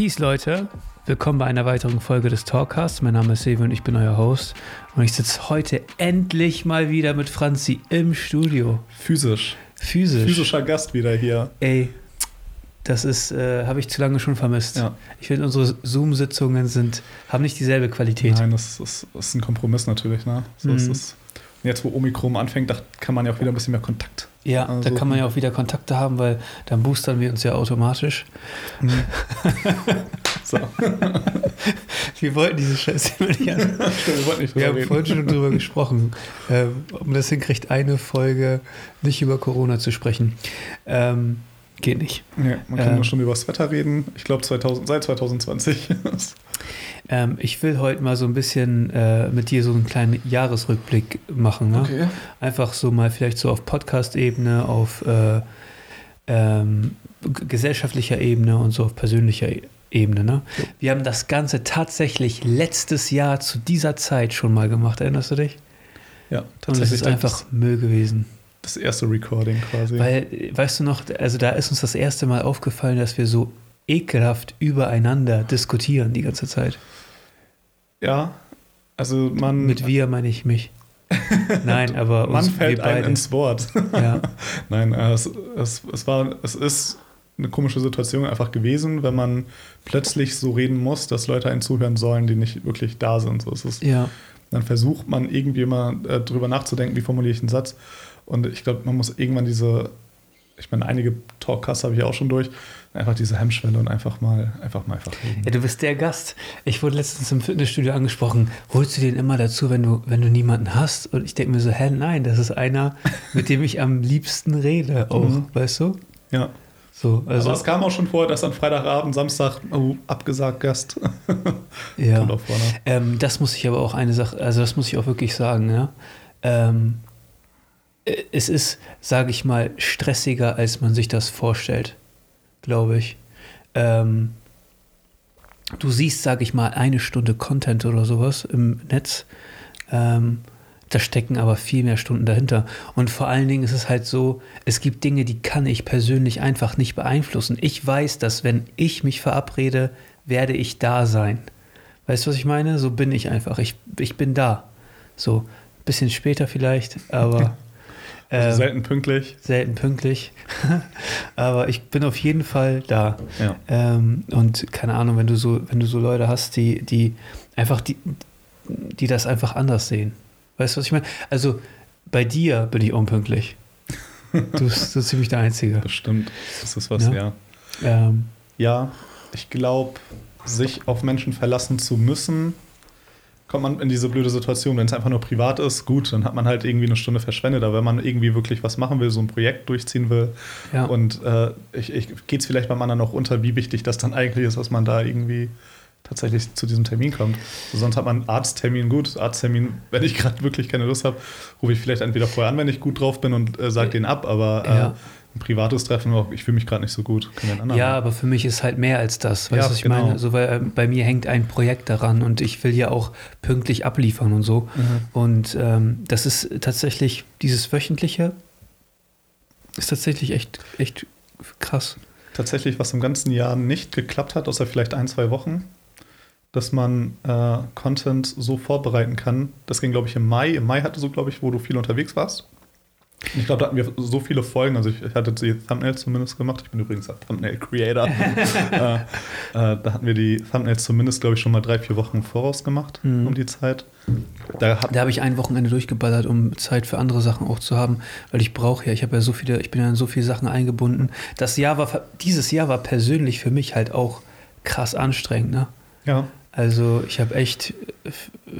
Peace, Leute. Willkommen bei einer weiteren Folge des Talkcasts. Mein Name ist Sevi und ich bin euer Host. Und ich sitze heute endlich mal wieder mit Franzi im Studio. Physisch. Physisch. Physischer Gast wieder hier. Ey, das ist, äh, habe ich zu lange schon vermisst. Ja. Ich finde, unsere Zoom-Sitzungen sind, haben nicht dieselbe Qualität. Nein, das ist, das ist ein Kompromiss natürlich. Ne? So ist Mhm. es. Und jetzt, wo Omikron anfängt, da kann man ja auch wieder ein bisschen mehr Kontakt. Ja, da Also- kann man ja auch wieder Kontakte haben, weil dann boostern wir uns ja automatisch. So. Wir wollten diese Scheiße nicht an. Wir wollten nicht Wir drüber haben reden. vorhin schon drüber gesprochen, ähm, ob man das hinkriegt, eine Folge nicht über Corona zu sprechen. Ähm, geht nicht. Nee, man kann Ähm. schon über das Wetter reden. Ich glaube, 2000, seit 2020. Ähm, ich will heute mal so ein bisschen äh, mit dir so einen kleinen Jahresrückblick machen. Ne? Einfach so mal vielleicht so auf Podcast-Ebene, auf äh, ähm, gesellschaftlicher Ebene und so auf persönlicher E- Ebene. Ne? Ja. Wir haben das Ganze tatsächlich letztes Jahr zu dieser Zeit schon mal gemacht. Erinnerst du dich? ja, Und es tatsächlich. ist einfach Müll gewesen. das, erste Recording quasi. Weil, weißt du noch, also da ist uns das erste Mal aufgefallen, dass wir so ekelhaft übereinander diskutieren die ganze Zeit. Ja, also man, Mit wir meine ich mich. Nein, aber man fällt einem ins Wort. Ja, Nein, äh, es, es, es, war, es ist eine komische Situation einfach gewesen, wenn man plötzlich so reden muss, dass Leute einen zuhören sollen, die nicht wirklich da sind. So, es ist, ja, dann versucht man irgendwie mal äh, drüber nachzudenken, wie formuliere ich einen Satz. Und ich glaube, man muss irgendwann diese, ich meine, einige Talkcasts habe ich auch schon durch, einfach diese Hemmschwelle und einfach mal, einfach mal einfach reden. ja, du bist der Gast. Ich wurde letztens im Fitnessstudio angesprochen. Holst du den immer dazu, wenn du, wenn du niemanden hast? Und ich denke mir so, hä, nein, das ist einer, mit dem ich am liebsten rede, auch, Mhm. weißt du? Ja. So, also, Aber es kam auch schon vor, dass an Freitagabend, Samstag, oh, abgesagt Gast. ja. Vor, ne? Ähm, das muss ich aber auch eine Sache, also das muss ich auch wirklich sagen, ja. Ähm, äh, es ist, sage ich mal, stressiger, als man sich das vorstellt, glaube ich. Ähm, du siehst, sage ich mal, eine Stunde Content oder sowas im Netz. Ähm, da stecken aber viel mehr Stunden dahinter. Und vor allen Dingen ist es halt so, es gibt Dinge, die kann ich persönlich einfach nicht beeinflussen. Ich weiß, dass wenn ich mich verabrede, werde ich da sein. Weißt du, was ich meine? So bin ich einfach. Ich, ich bin da. So, ein bisschen später vielleicht, aber Also ähm, selten pünktlich. selten pünktlich. aber ich bin auf jeden Fall da. Ja. Ähm, und keine Ahnung, wenn du so, wenn du so Leute hast, die, die einfach die, die das einfach anders sehen. Weißt du, was ich meine? Also bei dir bin ich unpünktlich. Du bist so ziemlich der Einzige. Bestimmt. Das ist was, Ja. ja. Ähm, Ja, ich glaube, sich auf Menschen verlassen zu müssen, kommt man in diese blöde Situation. Wenn es einfach nur privat ist, gut, dann hat man halt irgendwie eine Stunde verschwendet. Aber wenn man irgendwie wirklich was machen will, so ein Projekt durchziehen will ja. und äh, ich, ich, geht es vielleicht beim anderen auch unter, wie wichtig das dann eigentlich ist, dass man da irgendwie tatsächlich zu diesem Termin kommt. Sonst hat man einen Arzttermin, gut, Arzttermin, wenn ich gerade wirklich keine Lust habe, rufe ich vielleicht entweder vorher an, wenn ich gut drauf bin und äh, sage den ab, aber äh, Ja. Ein privates Treffen, oh, ich fühle mich gerade nicht so gut. Ja, aber für mich ist halt mehr als das. Weißt du, Ja, was ich genau. meine? So, weil äh, bei mir hängt ein Projekt daran und ich will ja auch pünktlich abliefern und so. Mhm. Und ähm, das ist tatsächlich, dieses wöchentliche ist tatsächlich echt, echt krass. tatsächlich, was im ganzen Jahr nicht geklappt hat, außer vielleicht ein, zwei Wochen, dass man äh, Content so vorbereiten kann. Das ging, glaube ich, im Mai. Im Mai hatte so, glaube ich, wo du viel unterwegs warst. Ich glaube, da hatten wir so viele Folgen. Also ich, hatte die Thumbnails zumindest gemacht. Ich bin übrigens ein Thumbnail-Creator. äh, äh, da hatten wir die Thumbnails zumindest, glaube ich, schon mal drei, vier Wochen im voraus gemacht Mhm. um die Zeit. Da Da habe ich ein Wochenende durchgeballert, um Zeit für andere Sachen auch zu haben, weil ich brauche ja, ich habe ja so viele, ich bin ja in so viele Sachen eingebunden. Das Jahr war, dieses Jahr war persönlich für mich halt auch krass anstrengend, ne? ja, Also ich habe echt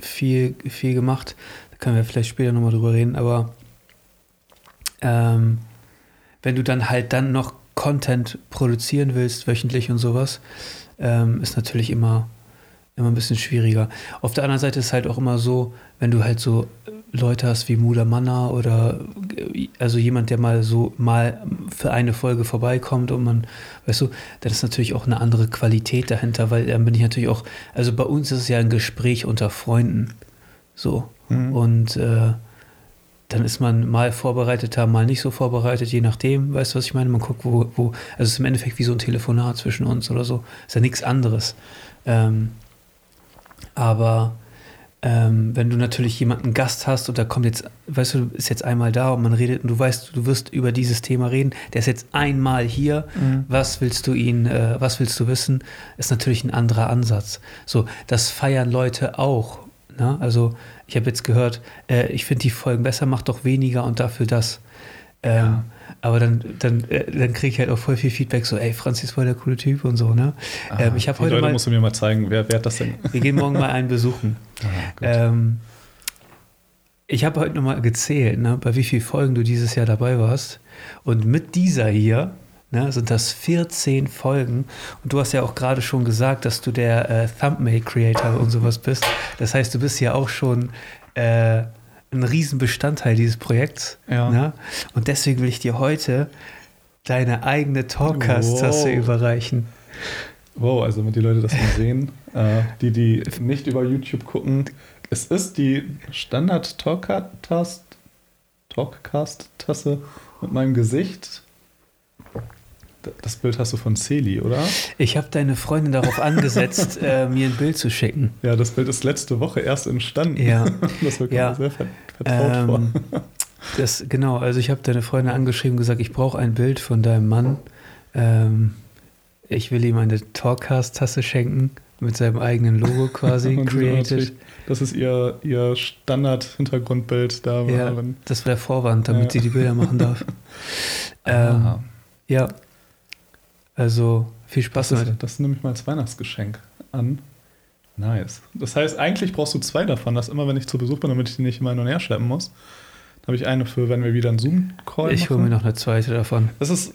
viel, viel gemacht. Da können wir vielleicht später nochmal drüber reden, aber ähm, wenn du dann halt dann noch Content produzieren willst, wöchentlich und sowas, ähm, ist natürlich immer, immer ein bisschen schwieriger. Auf der anderen Seite ist halt auch immer so, wenn du halt so Leute hast wie Muda Manna oder also jemand, der mal so mal für eine Folge vorbeikommt und man, weißt du, dann ist natürlich auch eine andere Qualität dahinter, weil dann bin ich natürlich auch, also bei uns ist es ja ein Gespräch unter Freunden. So. Mhm. Und äh, dann ist man mal vorbereiteter, mal nicht so vorbereitet, je nachdem, weißt du, was ich meine? Man guckt, wo, wo, also es ist im Endeffekt wie so ein Telefonat zwischen uns oder so. Ist ja nichts anderes. Ähm, aber ähm, wenn du natürlich jemanden Gast hast und da kommt jetzt, weißt du, ist jetzt einmal da und man redet und du weißt, du wirst über dieses Thema reden, der ist jetzt einmal hier, Mhm. was willst du ihn, äh, was willst du wissen, ist natürlich ein anderer Ansatz. So, das feiern Leute auch. Ne? Also ich habe jetzt gehört, äh, ich finde die Folgen besser, mach doch weniger und dafür das. Ähm, Ja. Aber dann, dann, äh, dann kriege ich halt auch voll viel Feedback, so, ey, Franz ist voll der coole Typ und so, ne? ähm, ich habe die heute Leute mal, musst du mir mal zeigen, wer, wer hat das denn? wir gehen morgen mal einen besuchen. Ah. Ähm, ich habe heute nochmal gezählt, ne, bei wie vielen Folgen du dieses Jahr dabei warst. Und mit dieser hier ne, sind das 14 Folgen. Und du hast ja auch gerade schon gesagt, dass du der äh, Thumbnail-Creator und sowas bist. Das heißt, du bist ja auch schon äh, ein Riesenbestandteil dieses Projekts. Ja. Ne? Und deswegen will ich dir heute deine eigene Talkcast-Tasse Wow. überreichen. Wow, also damit die Leute das mal sehen, äh, die, die nicht über YouTube gucken, es ist die Standard Talkcast Talkcast-Tasse mit meinem Gesicht. Das Bild hast du von Celi, oder? Ich habe deine Freundin darauf angesetzt, äh, mir ein Bild zu schicken. Ja, das Bild ist letzte Woche erst entstanden. Ja. Das wird Ja. sehr ver vertraut Ähm, vor. Das, genau, also ich habe deine Freundin angeschrieben und gesagt, ich brauche ein Bild von deinem Mann. Ähm, ich will ihm eine Talkcast-Tasse schenken mit seinem eigenen Logo quasi created. Das ist ihr, ihr Standard-Hintergrundbild da. Ja, das war der Vorwand, damit Ja. sie die Bilder machen darf. ähm, ja, also viel Spaß das, damit. ist, das nehme ich mal als Weihnachtsgeschenk an. Nice. Das heißt, eigentlich brauchst du zwei davon, dass immer, wenn ich zu Besuch bin, damit ich die nicht immer hin und her schleppen muss, dann habe ich eine für, wenn wir wieder einen Zoom-Call Ich hole mir noch eine zweite davon. Das ist,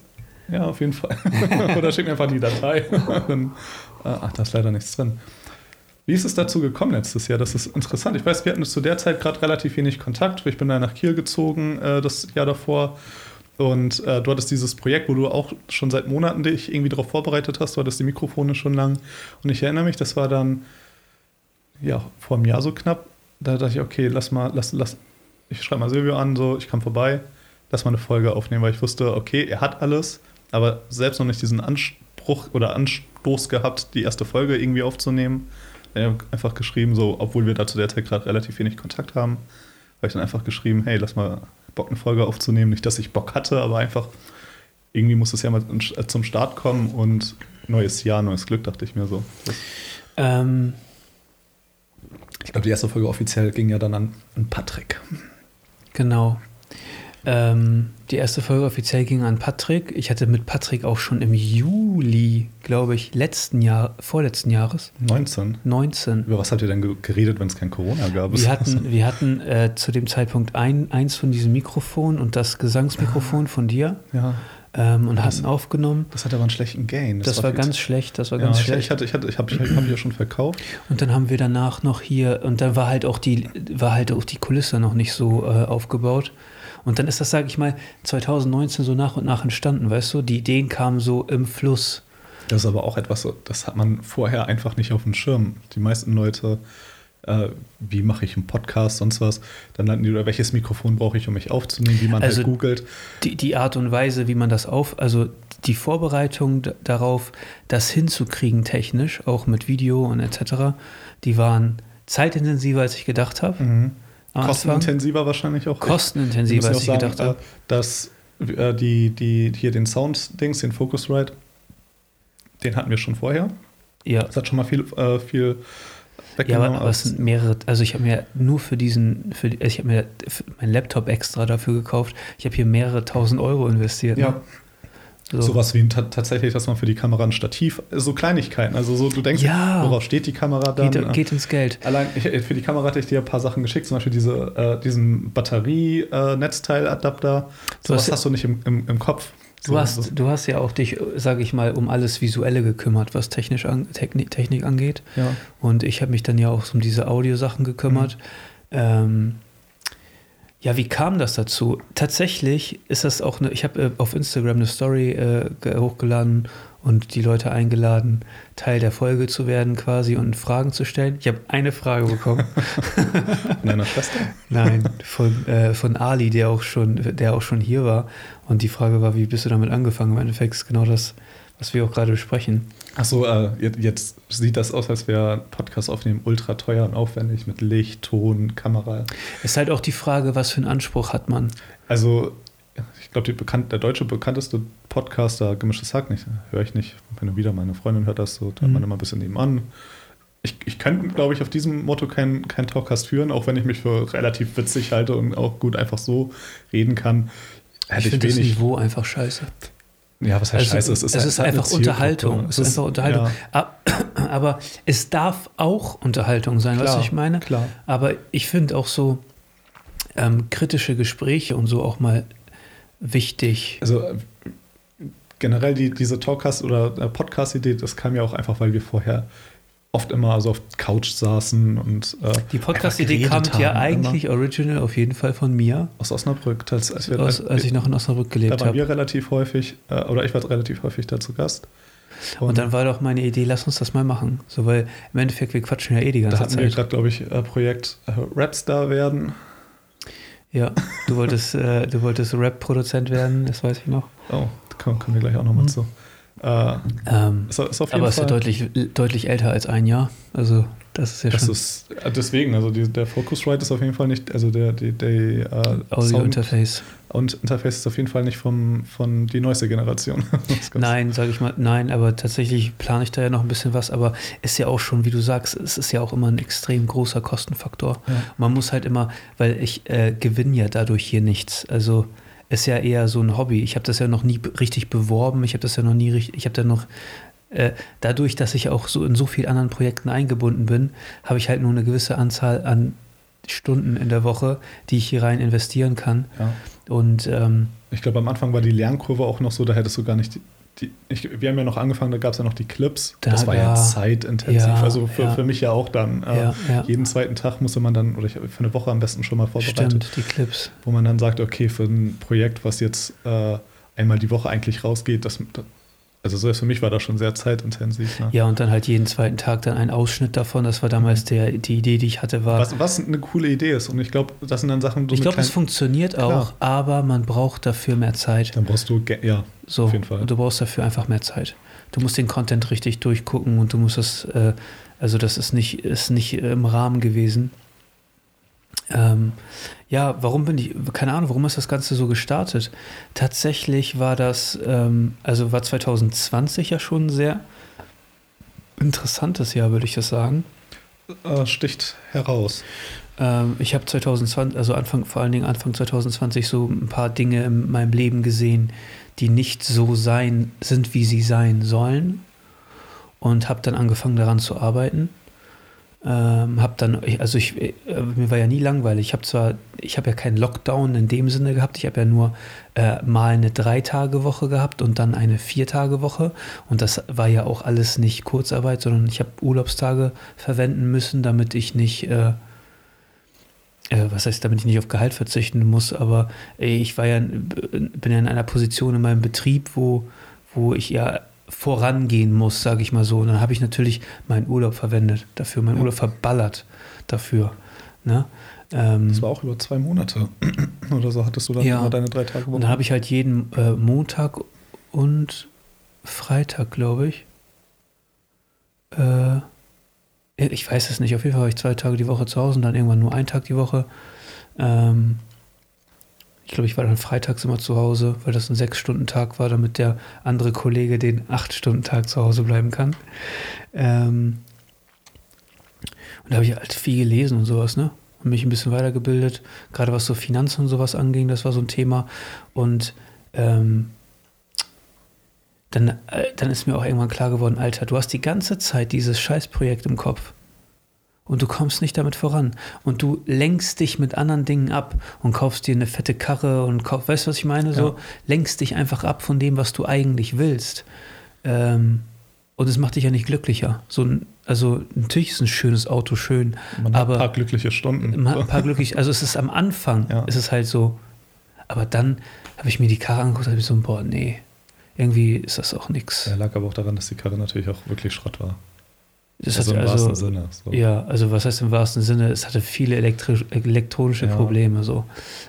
ja, auf jeden Fall. Oder schick mir einfach die Datei. Dann, äh, ach, da ist leider nichts drin. Wie ist es dazu gekommen letztes Jahr? Das ist interessant. Ich weiß, wir hatten zu der Zeit gerade relativ wenig Kontakt. Ich bin da nach Kiel gezogen äh, das Jahr davor. Und äh, du hattest dieses Projekt, wo du auch schon seit Monaten dich irgendwie darauf vorbereitet hast. Du hattest die Mikrofone schon lang. Und ich erinnere mich, das war dann, ja, vor einem Jahr so knapp. Da dachte ich, okay, lass mal, lass, lass, ich schreibe mal Silvio an, so, ich kam vorbei, lass mal eine Folge aufnehmen, weil ich wusste, okay, er hat alles, aber selbst noch nicht diesen Anspruch oder Anstoß gehabt, die erste Folge irgendwie aufzunehmen. Er hat einfach geschrieben, so, obwohl wir da zu der Zeit gerade relativ wenig Kontakt haben, habe ich dann einfach geschrieben, hey, lass mal Bock, eine Folge aufzunehmen. Nicht, dass ich Bock hatte, aber einfach, irgendwie muss es ja mal zum Start kommen und neues Jahr, neues Glück, dachte ich mir so. Ähm, Ich glaube, die erste Folge offiziell ging ja dann an, an Patrick. Genau. Ähm, die erste Folge offiziell ging an Patrick. Ich hatte mit Patrick auch schon im Juli, glaube ich, letzten Jahr, vorletzten Jahres, 19. 19. Über was habt ihr denn ge- geredet, wenn es kein Corona gab? Wir hatten, wir hatten äh, zu dem Zeitpunkt ein, eins von diesen Mikrofonen und das Gesangsmikrofon von dir ja, ähm, und Das- hatten aufgenommen. das hatte aber einen schlechten Gain. Das, war viel ganz schlecht, das war ja, ganz ich, schlecht. ich, hatte, ich, hatte, ich habe ich hab ja schon verkauft. Und dann haben wir danach noch hier, und dann war halt auch die, war halt auch die Kulisse noch nicht so äh, aufgebaut. Und dann ist das, sage ich mal, 2019 so nach und nach entstanden, weißt du? Die Ideen kamen so im Fluss. Das ist aber auch etwas, das hat man vorher einfach nicht auf dem Schirm. Die meisten Leute, äh, wie mache ich einen Podcast, sonst was, dann landen die, oder welches Mikrofon brauche ich, um mich aufzunehmen, wie man Also- halt googelt. Die, die Art und Weise, wie man das auf, also die Vorbereitung darauf, das hinzukriegen technisch, auch mit Video und etc., die waren zeitintensiver, als ich gedacht habe. Mhm. Anfang. Kostenintensiver wahrscheinlich auch. Kostenintensiver, als ich gedacht habe. äh, dass äh, die, die, hier den Sound-Dings, den Focusrite, den hatten wir schon vorher. Ja. Das hat schon mal viel, äh, viel Ja, aber, aber es sind mehrere, also ich habe mir nur für diesen, für, die- ich habe mir meinen Laptop extra dafür gekauft. Ich habe hier mehrere tausend Euro investiert. ja, Ne? So. sowas wie ta tatsächlich, dass man für die Kamera ein Stativ, so Kleinigkeiten, also so, du denkst, Ja. worauf steht die Kamera dann? geht, geht ins Geld. Allein ich, für die Kamera hatte ich dir ein paar Sachen geschickt, zum Beispiel diese, äh, diesen Batterie-Netzteiladapter. Du Sowas hast- hast, du nicht im, im, im Kopf. Du So- hast, so- du hast ja auch dich, sage ich mal, um alles Visuelle gekümmert, was technisch an, Technik, Technik angeht. ja. Und ich habe mich dann ja auch um diese Audiosachen gekümmert. Ähm, ja, wie kam das dazu? Tatsächlich ist das auch eine, ich habe äh, auf Instagram eine Story äh, ge- hochgeladen und die Leute eingeladen, Teil der Folge zu werden quasi und Fragen zu stellen. Ich habe eine Frage bekommen. Von deiner Schwester? Nein, von, äh, von Ali, der auch, schon, der auch schon hier war. Und die Frage war, wie bist du damit angefangen? Im Endeffekt ist genau das, was wir auch gerade besprechen. Achso, äh, jetzt, jetzt sieht das aus, als wäre Podcast aufnehmen ultra teuer und aufwendig mit Licht, Ton, Kamera. Es ist halt auch die Frage, was für einen Anspruch hat man. Also, ich glaube, der deutsche bekannteste Podcaster, Gemischtes Hack, nicht, höre ich nicht. Wenn du wieder meine Freundin hört das, so, da mhm. man immer ein bisschen nebenan. Ich, ich könnte, glaube ich, auf diesem Motto keinen kein Talkcast führen, auch wenn ich mich für relativ witzig halte und auch gut einfach so reden kann. Hätte ich, ich finde das Niveau einfach scheiße. Ja, was heißt also, scheiße? Es ist, es ist halt einfach Unterhaltung. Es ist einfach Unterhaltung. Ja. Aber es darf auch Unterhaltung sein, klar, was ich meine. Klar. Aber ich finde auch so ähm, kritische Gespräche und so auch mal wichtig. Also generell die, diese Talkcast- oder äh, Podcast-Idee, das kam ja auch einfach, weil wir vorher oft immer also auf Couch saßen und äh, Die Podcast-Idee kam ja eigentlich immer. original auf jeden Fall von mir. Aus Osnabrück, als, als, wir, als, als ich noch in Osnabrück gelebt habe. Da waren hab. wir relativ häufig, äh, oder ich war relativ häufig da zu Gast. Und, und, dann war doch meine Idee, lass uns das mal machen. So, weil im Endeffekt, wir quatschen ja eh die ganze da hatten Zeit. wir gerade, glaube ich, äh, Projekt äh, Rapstar werden. Ja, du wolltest, äh, du wolltest Rap-Produzent werden, das weiß ich noch. Oh, da kommen, kommen wir gleich auch nochmal mhm. zu. Äh, ähm, ist, ist aber es ist ja deutlich, deutlich älter als ein Jahr. Also das ist ja das schon. Ist, äh, deswegen, also die, der Focusrite ist auf jeden Fall nicht, also der, der, der uh, Audio Interface. Und Interface ist auf jeden Fall nicht vom, von die neueste Generation. nein, sage ich mal, nein, aber tatsächlich plane ich da ja noch ein bisschen was, aber ist ja auch schon, wie du sagst, es ist ja auch immer ein extrem großer Kostenfaktor. Ja. Man muss halt immer, weil ich äh, gewinne ja dadurch hier nichts. Also ist ja eher so ein Hobby. Ich habe das ja noch nie richtig beworben, ich habe das ja noch nie richtig, ich habe da noch äh, dadurch, dass ich auch so in so vielen anderen Projekten eingebunden bin, habe ich halt nur eine gewisse Anzahl an Stunden in der Woche, die ich hier rein investieren kann. Ja. Und ähm, ich glaube, am Anfang war die Lernkurve auch noch so, da hättest du gar nicht die, ich, wir haben ja noch angefangen, da gab es ja noch die Clips. Da, das war ja zeitintensiv. Ja, also für, ja. für mich ja auch dann. Äh, jeden zweiten Tag musste man dann, oder ich, für eine Woche am besten schon mal vorbereitet. Stimmt, die Clips. Wo man dann sagt, okay, für ein Projekt, was jetzt äh, einmal die Woche eigentlich rausgeht, das, also so für mich war das schon sehr zeitintensiv. Ne? Ja, und dann halt jeden zweiten Tag dann ein Ausschnitt davon. Das war damals mhm. der, die Idee, die ich hatte, war. Was, was eine coole Idee ist. Und ich glaube, das sind dann Sachen. Ich glaube, es funktioniert auch, Klar. aber man braucht dafür mehr Zeit. Dann brauchst du, ja, so, auf jeden Fall. Und du brauchst dafür einfach mehr Zeit. Du musst den Content richtig durchgucken und du musst es, äh, also das ist nicht, ist nicht im Rahmen gewesen. Ähm, ja, warum bin ich, keine Ahnung, warum ist das Ganze so gestartet? Tatsächlich war das, ähm, also war 2020 ja schon ein sehr interessantes Jahr, würde ich das sagen. Äh, sticht heraus. Ähm, ich habe 2020, also Anfang, vor allen Dingen Anfang 2020 so ein paar Dinge in meinem Leben gesehen, die nicht so sein sind, wie sie sein sollen. Und habe dann angefangen daran zu arbeiten. Ähm, hab dann, also ich, äh, mir war ja nie langweilig. Ich habe zwar, ich habe ja keinen Lockdown in dem Sinne gehabt. Ich habe ja nur äh, mal eine Drei-Tage-Woche gehabt und dann eine Vier-Tage-Woche. Und das war ja auch alles nicht Kurzarbeit, sondern ich habe Urlaubstage verwenden müssen, damit ich nicht, äh, äh, was heißt, damit ich nicht auf Gehalt verzichten muss. Aber ich war ja, bin ja in einer Position in meinem Betrieb, wo, wo ich ja vorangehen muss, sage ich mal so. Und dann habe ich natürlich meinen Urlaub verwendet dafür, meinen ja. Urlaub verballert dafür. Ne? Ähm, das war auch über zwei Monate oder so hattest du dann ja. deine drei Tage Woche. Und dann habe ich halt jeden äh, Montag und Freitag, glaube ich. Äh, ich weiß es nicht, auf jeden Fall war ich zwei Tage die Woche zu Hause und dann irgendwann nur einen Tag die Woche. Ähm, ich glaube, ich war dann freitags immer zu Hause, weil das ein Sechs-Stunden-Tag war, damit der andere Kollege den Acht-Stunden-Tag zu Hause bleiben kann. Ähm und da habe ich halt viel gelesen und sowas, ne? Und mich ein bisschen weitergebildet. Gerade was so Finanzen und sowas anging, das war so ein Thema. Und ähm, dann, äh, dann ist mir auch irgendwann klar geworden, Alter, du hast die ganze Zeit dieses Scheißprojekt im Kopf und du kommst nicht damit voran und du lenkst dich mit anderen Dingen ab und kaufst dir eine fette Karre und kauf, weißt du, was ich meine? So ja. lenkst dich einfach ab von dem, was du eigentlich willst. Ähm, und es macht dich ja nicht glücklicher. So ein, also natürlich ist ein schönes Auto schön, Man aber ein paar glückliche Stunden. Ein paar glücklich, also es ist am Anfang, ja. ist es halt so. Aber dann habe ich mir die Karre angeguckt und habe ich so, boah, nee, irgendwie ist das auch nichts. Er lag aber auch daran, dass die Karre natürlich auch wirklich Schrott war. Das also im also, wahrsten Sinne. So. Ja, also was heißt im wahrsten Sinne, es hatte viele elektrisch, elektronische Ja. Probleme. So.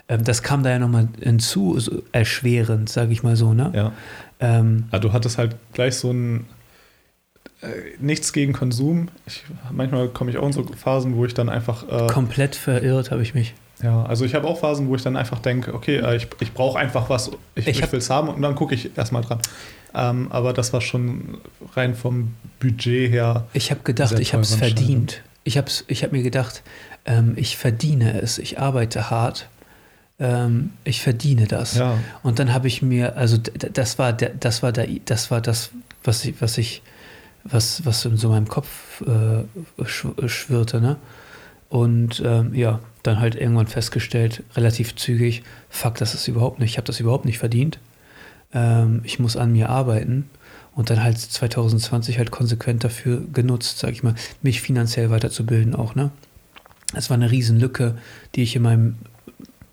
Ähm, das kam da ja nochmal hinzu, so erschwerend, sage ich mal so. Ne? Ja. Ähm, Ah, du hattest halt gleich so ein äh, nichts gegen Konsum. Ich, manchmal komme ich auch in so Phasen, wo ich dann einfach äh, komplett verirrt habe ich mich. ja, also ich habe auch Phasen, wo ich dann einfach denke, okay, äh, ich, ich brauche einfach was, ich, Ich ich will es haben und dann gucke ich erstmal dran. Ähm, aber das war schon rein vom Budget her. Ich habe gedacht, ich habe es verdient. Ich habe ich hab mir gedacht, ähm, ich verdiene es, ich arbeite hart, ähm, ich verdiene das. Ja, Und dann habe ich mir, also das war, der, das war, der, das war das, was ich, was ich, was, was in so meinem Kopf äh, schw- schwirrte, ne? Und ähm, ja, dann halt irgendwann festgestellt, relativ zügig, fuck, das ist überhaupt nicht, ich habe das überhaupt nicht verdient. Ähm, ich muss an mir arbeiten und dann halt 2020 halt konsequent dafür genutzt, sag ich mal, mich finanziell weiterzubilden auch, ne? Es war eine Riesenlücke, die ich in meinem,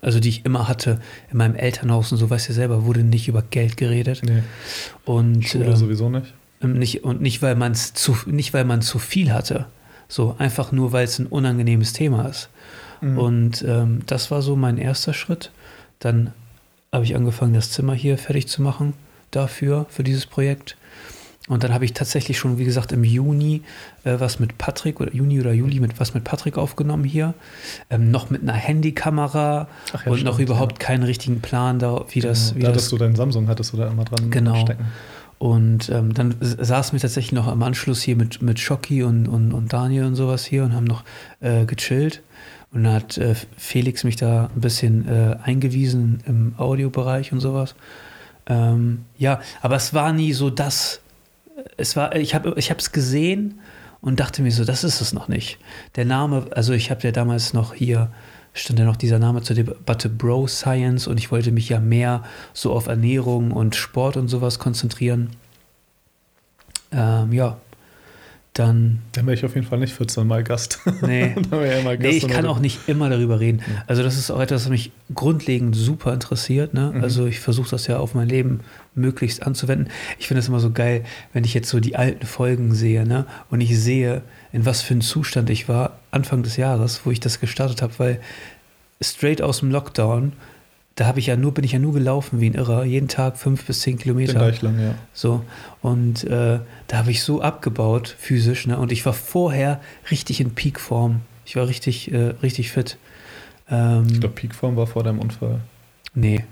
also die ich immer hatte, in meinem Elternhaus und so, weißt du selber, wurde nicht über Geld geredet. nee, Und, Schule ähm, sowieso nicht. nicht, und nicht, weil man es zu, nicht, weil man zu viel hatte. So, einfach nur, weil es ein unangenehmes Thema ist. Mhm. Und ähm, das war so mein erster Schritt. Dann habe ich angefangen, das Zimmer hier fertig zu machen dafür, für dieses Projekt. Und dann habe ich tatsächlich schon, wie gesagt, im Juni äh, was mit Patrick oder Juni oder Juli mit was mit Patrick aufgenommen hier. Ähm, noch mit einer Handykamera ja, und noch stimmt, überhaupt keinen richtigen Plan da, wie das, Genau. wie da das du deinen Samsung, hattest da immer dran Genau. stecken. und ähm, dann saßen wir tatsächlich noch am Anschluss hier mit, mit Schocki und, und, und Daniel und sowas hier und haben noch äh, gechillt. Und dann hat äh, Felix mich da ein bisschen äh, eingewiesen im Audiobereich und sowas. Ähm, ja, aber es war nie so das. Es war, ich habe es gesehen und dachte mir so, das ist es noch nicht. Der Name, also ich habe ja damals noch hier, stand ja noch dieser Name zur Debatte Bro Science und ich wollte mich ja mehr so auf Ernährung und Sport und sowas konzentrieren. Ähm, ja, dann, Dann wäre ich auf jeden Fall nicht 14 Mal Gast. nee. Dann ich immer Nee, ich Gast kann auch nicht immer darüber reden. Ja. Also das ist auch etwas, was mich grundlegend super interessiert. Ne? Mhm. Also ich versuche das ja auf mein Leben möglichst anzuwenden. Ich finde es immer so geil, wenn ich jetzt so die alten Folgen sehe ne? und ich sehe, in was für einem Zustand ich war Anfang des Jahres, wo ich das gestartet habe, weil straight aus dem Lockdown, da habe ich ja nur, bin ich ja nur gelaufen wie ein Irrer, jeden Tag fünf bis zehn Den Kilometer. gleich lang, ja. So, und äh, da habe ich so abgebaut, physisch, ne? Und ich war vorher richtig in Peakform. Ich war richtig, äh, richtig fit. Ähm, Ich glaube, Peakform war vor deinem Unfall. nee,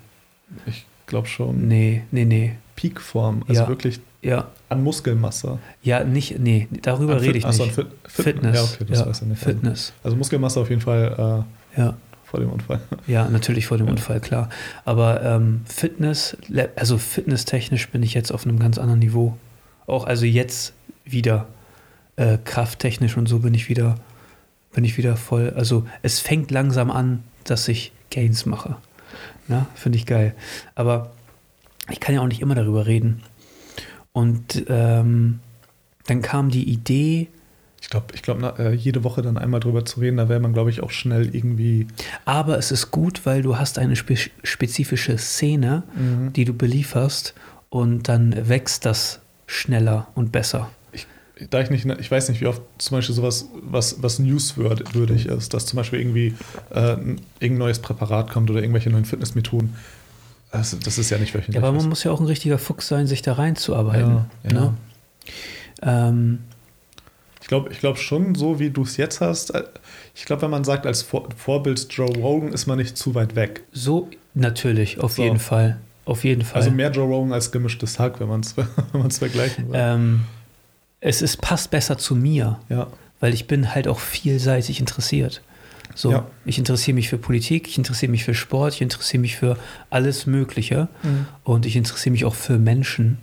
Ich glaube schon. nee, nee, nee. Peakform, also Ja. wirklich Ja, an Muskelmasse. ja, nicht, nee, darüber rede ich achso, nicht. an Fit Fit Fitness. Ja, okay, das ja, weiß ich nicht. Fitness. Also Muskelmasse auf jeden Fall Ja, äh, vor dem Unfall. ja, natürlich vor dem Ja. Unfall, klar. Aber ähm, Fitness, also fitnesstechnisch bin ich jetzt auf einem ganz anderen Niveau. Auch also jetzt wieder äh, krafttechnisch und so bin ich wieder, bin ich wieder voll. Also es fängt langsam an, dass ich Gains mache. Na, finde ich geil. Aber ich kann ja auch nicht immer darüber reden. Und ähm, dann kam die Idee, Ich glaube, ich glaub, äh, jede Woche dann einmal drüber zu reden, da wäre man, glaube ich, auch schnell irgendwie. aber es ist gut, weil du hast eine spe spezifische Szene, die du belieferst und dann wächst das schneller und besser. Da ich nicht, ich weiß nicht, wie oft zum Beispiel sowas, was, was newswürdig ist, dass zum Beispiel irgendwie äh, ein, irgendein neues Präparat kommt oder irgendwelche neuen Fitnessmethoden. Also, das ist ja nicht wöchentlich. Ja, aber man muss ja auch ein richtiger Fuchs sein, sich da reinzuarbeiten. Ja, ja. Ne? Ähm, Ich glaube ich glaub schon, so wie du es jetzt hast, äh, ich glaube, wenn man sagt, als Vor Vorbild Joe Rogan ist man nicht zu weit weg. so natürlich, auf So. jeden Fall. Auf jeden Fall. Also mehr Joe Rogan als gemischtes Hack, wenn man es wenn man's vergleichen will. ähm, es ist, passt besser zu mir, ja. weil ich bin halt auch vielseitig interessiert. So, Ja. ich interessiere mich für Politik, ich interessiere mich für Sport, ich interessiere mich für alles Mögliche und ich interessiere mich auch für Menschen.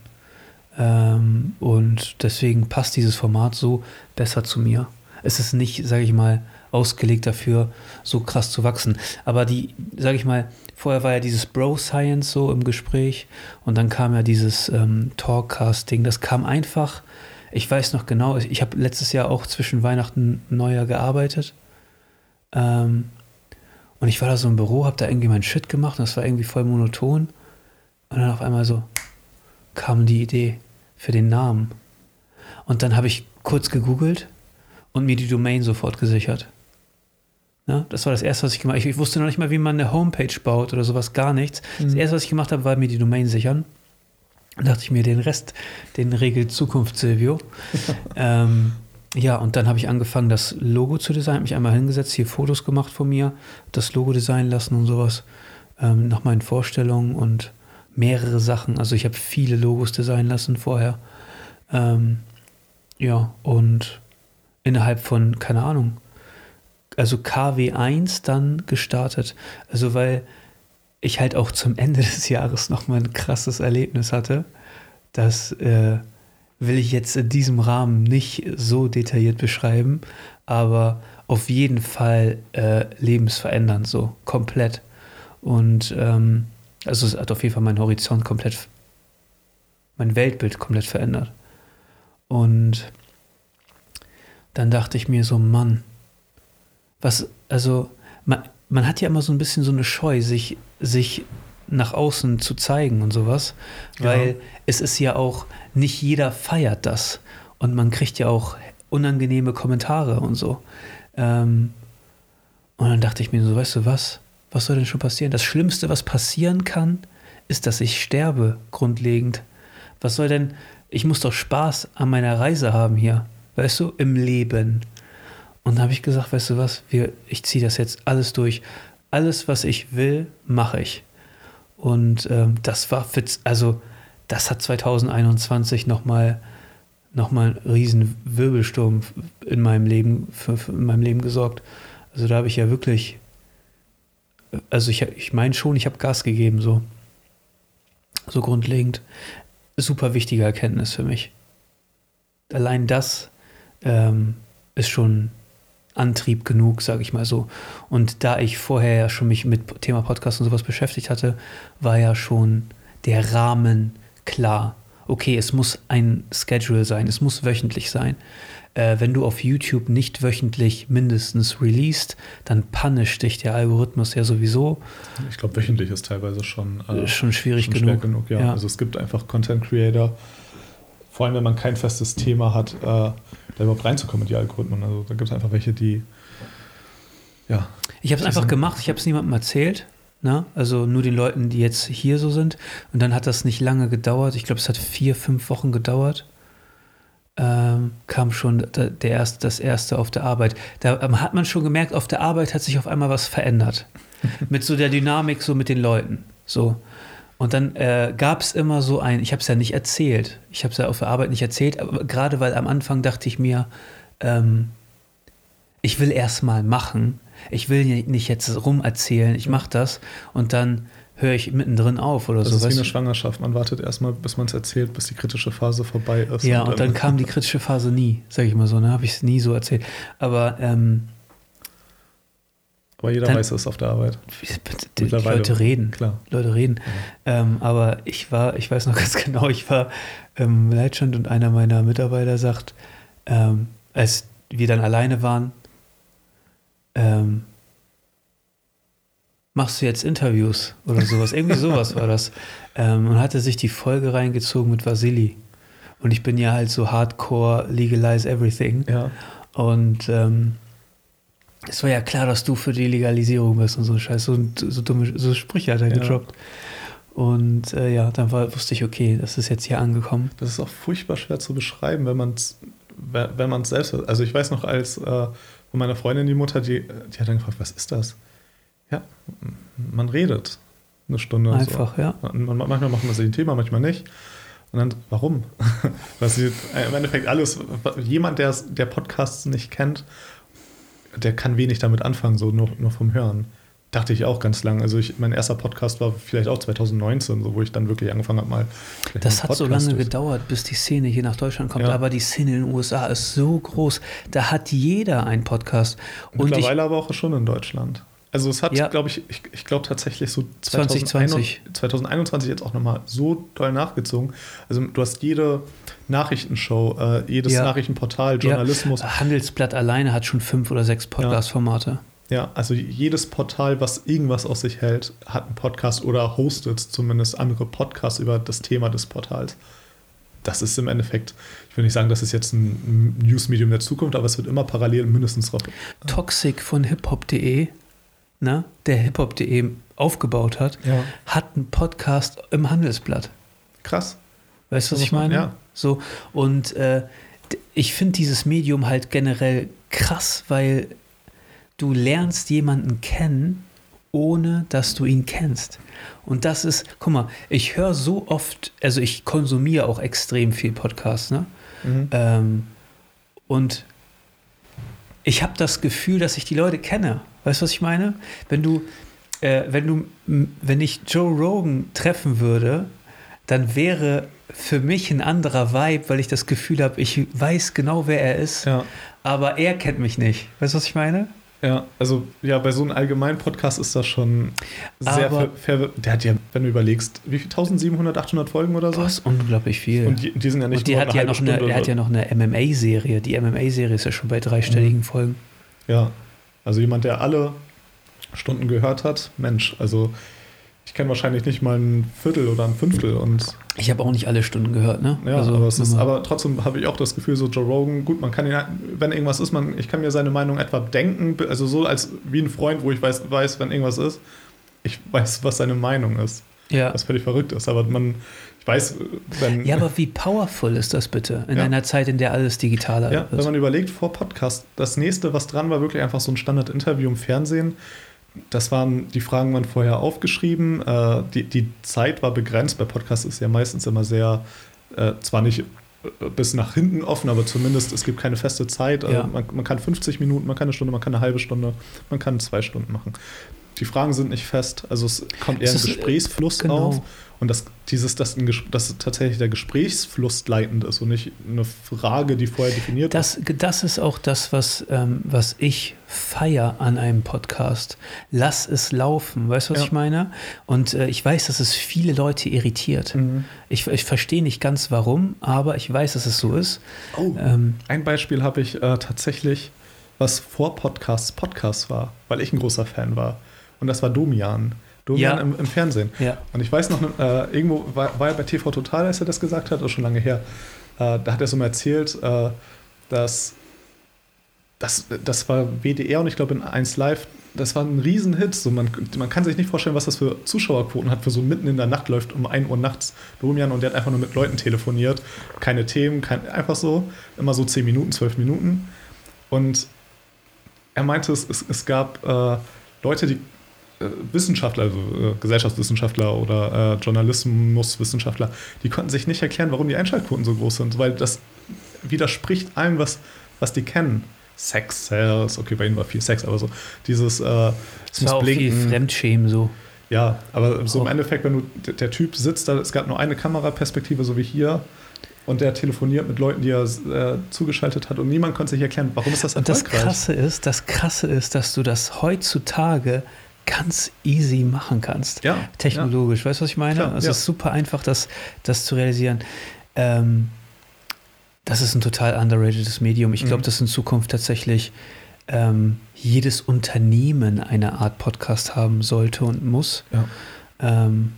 Ähm, und deswegen passt dieses Format so besser zu mir. Es ist nicht, sage ich mal, ausgelegt dafür, so krass zu wachsen. Aber die, sage ich mal, vorher war ja dieses Bro-Science so im Gespräch und dann kam ja dieses ähm, Talkcast-Ding. Das kam einfach, ich weiß noch genau, ich, habe letztes Jahr auch zwischen Weihnachten und Neujahr gearbeitet. Ähm, und ich war da so im Büro, habe da irgendwie meinen Shit gemacht und das war irgendwie voll monoton. Und dann auf einmal so, kam die Idee für den Namen. Und dann habe ich kurz gegoogelt und mir die Domain sofort gesichert. Ja, das war das Erste, was ich gemacht habe. Ich, ich, wusste noch nicht mal, wie man eine Homepage baut oder sowas, gar nichts. Mhm. Das Erste, was ich gemacht habe, war mir die Domain sichern. Dann dachte ich mir, den Rest, den regelt Zukunft Silvio. ähm, ja, und dann habe ich angefangen, das Logo zu designen, mich einmal hingesetzt, hier Fotos gemacht von mir, das Logo designen lassen und sowas, ähm, nach meinen Vorstellungen und mehrere Sachen. Also ich habe viele Logos designen lassen vorher. Ähm, ja, und innerhalb von, keine Ahnung, also KW1 dann gestartet. Also weil ich halt auch zum Ende des Jahres nochmal ein krasses Erlebnis hatte. Das äh, will ich jetzt in diesem Rahmen nicht so detailliert beschreiben, aber auf jeden Fall äh, lebensverändernd, so komplett. Und ähm, also es hat auf jeden Fall meinen Horizont komplett, mein Weltbild komplett verändert. Und dann dachte ich mir so, Mann, was, also man, man hat ja immer so ein bisschen so eine Scheu, sich, sich nach außen zu zeigen und sowas, weil ja. es ist ja auch, nicht jeder feiert das und man kriegt ja auch unangenehme Kommentare und so. Ähm, und dann dachte ich mir so, weißt du was, was soll denn schon passieren? Das Schlimmste, was passieren kann, ist, dass ich sterbe, grundlegend. Was soll denn, ich muss doch Spaß an meiner Reise haben hier, weißt du, im Leben. Und da habe ich gesagt, weißt du was, wir, ich ziehe das jetzt alles durch. Alles, was ich will, mache ich. Und ähm, das war, für, also das hat 2021 nochmal noch mal einen riesen Wirbelsturm in meinem Leben, für, für in meinem Leben gesorgt. Also da habe ich ja wirklich, also ich, ich meine schon, ich habe Gas gegeben, so. So grundlegend. Super wichtige Erkenntnis für mich. Allein das ähm, ist schon Antrieb genug, sage ich mal so. Und da ich vorher ja schon mich mit Thema Podcast und sowas beschäftigt hatte, war ja schon der Rahmen klar. Okay, es muss ein Schedule sein, es muss wöchentlich sein. Äh, wenn du auf YouTube nicht wöchentlich mindestens released, dann punisht dich der Algorithmus ja sowieso. Ich glaube, wöchentlich ist teilweise schon, äh, schon schwierig schon genug. genug ja. ja. Also es gibt einfach Content Creator, vor allem wenn man kein festes Thema hat, äh, da überhaupt reinzukommen in die Algorithmen. Also da gibt es einfach welche, die ja. Ich habe es einfach gemacht, ich habe es niemandem erzählt. Ne? Also nur den Leuten, die jetzt hier so sind. Und dann hat das nicht lange gedauert. Ich glaube, es hat vier, fünf Wochen gedauert. Ähm, kam schon der erste, das erste auf der Arbeit. Da ähm, hat man schon gemerkt, auf der Arbeit hat sich auf einmal was verändert. mit so der Dynamik, so mit den Leuten. So. Und dann äh, gab es immer so ein, ich habe es ja nicht erzählt, ich habe es ja auf der Arbeit nicht erzählt, aber gerade weil am Anfang dachte ich mir, ähm, ich will erst mal machen, ich will nicht jetzt rum erzählen, ich mache das und dann höre ich mittendrin auf oder so. Das ist wie eine Schwangerschaft, man wartet erstmal, bis man es erzählt, bis die kritische Phase vorbei ist. Ja, und, und dann, kam die kritische Phase nie, sage ich mal so, ne? habe ich es nie so erzählt. Aber ähm, aber jeder dann, weiß es auf der Arbeit. Die Leute reden. Klar. Leute reden. Ja. Ähm, aber ich war, ich weiß noch ganz genau, ich war im Leitstand und einer meiner Mitarbeiter sagt, ähm, als wir dann alleine waren, ähm, machst du jetzt Interviews oder sowas? Irgendwie sowas war das. Ähm, und hatte sich die Folge reingezogen mit Vasili. Und ich bin ja halt so hardcore legalize everything. Ja. Und ähm, es war ja klar, dass du für die Legalisierung bist und so Scheiß, so, so dumme so Sprüche hat er ja. gedroppt. Und äh, ja, dann war, wusste ich, okay, das ist jetzt hier angekommen. Das ist auch furchtbar schwer zu beschreiben, wenn man es wenn man selbst. Also ich weiß noch, als äh, von meiner Freundin die Mutter, die, die hat dann gefragt, was ist das? Ja, man redet eine Stunde. Einfach, so. ja. manchmal macht man sich ein Thema, manchmal nicht. Und dann, warum? Was sie, Im Endeffekt alles, jemand, der, der Podcasts nicht kennt der kann wenig damit anfangen, so nur, nur vom Hören. Dachte ich auch ganz lang. Also ich, mein erster Podcast war vielleicht auch 2019, so wo ich dann wirklich angefangen habe, mal. Das hat so lange gedauert, bis die Szene hier nach Deutschland kommt. Ja. Aber die Szene in den USA ist so groß. Da hat jeder einen Podcast. Und Mittlerweile ich, aber auch schon in Deutschland. Also es hat, ja. glaube ich, ich, ich glaube tatsächlich so 2020. 2021 jetzt auch nochmal so doll nachgezogen. Also du hast jede Nachrichtenshow, äh, jedes ja. Nachrichtenportal, Journalismus. Ja. Handelsblatt alleine hat schon fünf oder sechs Podcast-Formate. Ja, also jedes Portal, was irgendwas aus sich hält, hat einen Podcast oder hostet zumindest andere Podcasts über das Thema des Portals. Das ist im Endeffekt, ich will nicht sagen, das ist jetzt ein Newsmedium der Zukunft, aber es wird immer parallel mindestens drauf. Toxic von hiphop.de, ne, der hiphop.de aufgebaut hat, Ja. hat einen Podcast im Handelsblatt. Krass. Weißt du, was ich meine? ja. So, und äh, ich finde dieses Medium halt generell krass, weil du lernst jemanden kennen, ohne dass du ihn kennst. Und das ist, guck mal, ich höre so oft, also ich konsumiere auch extrem viel Podcasts, ne? Mhm. Ähm, und ich habe das Gefühl, dass ich die Leute kenne. Weißt du, was ich meine? Wenn du, äh, wenn du, wenn ich Joe Rogan treffen würde, dann wäre für mich ein anderer Vibe, weil ich das Gefühl habe, ich weiß genau, wer er ist, Ja. aber er kennt mich nicht. Weißt du, was ich meine? Ja, also ja, bei so einem allgemeinen Podcast ist das schon sehr Aber- ver, Der hat ja, wenn du überlegst, wie viel 1700, 800 Folgen oder so? Das ist unglaublich viel. Und die, die sind ja nicht Und die hat ja noch eine, Stunde er hat ja noch eine MMA-Serie. Die MMA-Serie ist ja schon bei dreistelligen Folgen. Ja, also jemand, der alle Stunden gehört hat, Mensch, also ich kenne wahrscheinlich nicht mal ein Viertel oder ein Fünftel und Ich habe auch nicht alle Stunden gehört, ne? ja, Also, aber, es ist, man- aber trotzdem habe ich auch das Gefühl, so Joe Rogan, gut, man kann ihn, wenn irgendwas ist, man, ich kann mir seine Meinung etwa denken, also so als wie ein Freund, wo ich weiß, weiß, wenn irgendwas ist, ich weiß, was seine Meinung ist, ja. was völlig verrückt ist, aber man, ich weiß, wenn, Ja, aber wie powerful ist das bitte in Ja. einer Zeit, in der alles digitaler Ja, wenn ist? man überlegt, vor Podcast, das nächste, was dran war, wirklich einfach so ein Standard-Interview im Fernsehen. Das waren, die Fragen waren vorher aufgeschrieben. Äh, die, die Zeit war begrenzt. Bei Podcasts ist ja meistens immer sehr, äh, zwar nicht äh, bis nach hinten offen, aber zumindest es gibt keine feste Zeit. Also Ja. man, man kann 50 Minuten, man kann eine Stunde, man kann eine halbe Stunde, man kann zwei Stunden machen. Die Fragen sind nicht fest, also es kommt eher Es ein ist, äh, Gesprächsfluss genau. auf. Und das, dieses, dass, ein, dass tatsächlich der Gesprächsfluss leitend ist und nicht eine Frage, die vorher definiert ist. Das, das ist auch das, was, ähm, was ich feier an einem Podcast. Lass es laufen, weißt du, was Ja. ich meine? Und äh, ich weiß, dass es viele Leute irritiert. Mhm. Ich, ich verstehe nicht ganz warum, aber ich weiß, dass es so ist. Oh. Ähm, Ein Beispiel habe ich äh, tatsächlich, was vor Podcasts Podcast war, weil ich ein großer Fan war. Und das war Domian. Domian Ja. im, im Fernsehen. ja. Und ich weiß noch, äh, irgendwo war, war er bei TV Total, als er das gesagt hat, ist schon lange her. Äh, da hat er so mal erzählt, äh, dass das, das war WDR und ich glaube in 1 Live, das war ein Riesenhit. So man, man kann sich nicht vorstellen, was das für Zuschauerquoten hat, für so mitten in der Nacht läuft um 1 Uhr nachts Domian und der hat einfach nur mit Leuten telefoniert. Keine Themen, kein, einfach so, immer so 10 Minuten, 12 Minuten. Und er meinte, es, es, es gab äh, Leute, die Wissenschaftler, also äh, Gesellschaftswissenschaftler oder äh, Journalismuswissenschaftler, die konnten sich nicht erklären, warum die Einschaltquoten so groß sind, weil das widerspricht allem, was, was die kennen. Sex Sales, okay, bei ihnen war viel Sex, aber so dieses, äh, es war auch viel Fremdschämen so. Ja, aber so im. Endeffekt, wenn du, der, Typ sitzt da, es gab nur eine Kameraperspektive, so wie hier, und der telefoniert mit Leuten, die er äh, zugeschaltet hat und niemand konnte sich erklären, warum ist das Und das erfolgreich? Krasse ist, das Krasse ist, dass du das heutzutage ganz easy machen kannst. Ja, Technologisch, weißt du, was ich meine? Klar, es ja. ist super einfach, das, das zu realisieren. Ähm, das ist ein total underrateds Medium. Ich glaube, Mhm. dass in Zukunft tatsächlich ähm, jedes Unternehmen eine Art Podcast haben sollte und muss. Ja. Ähm,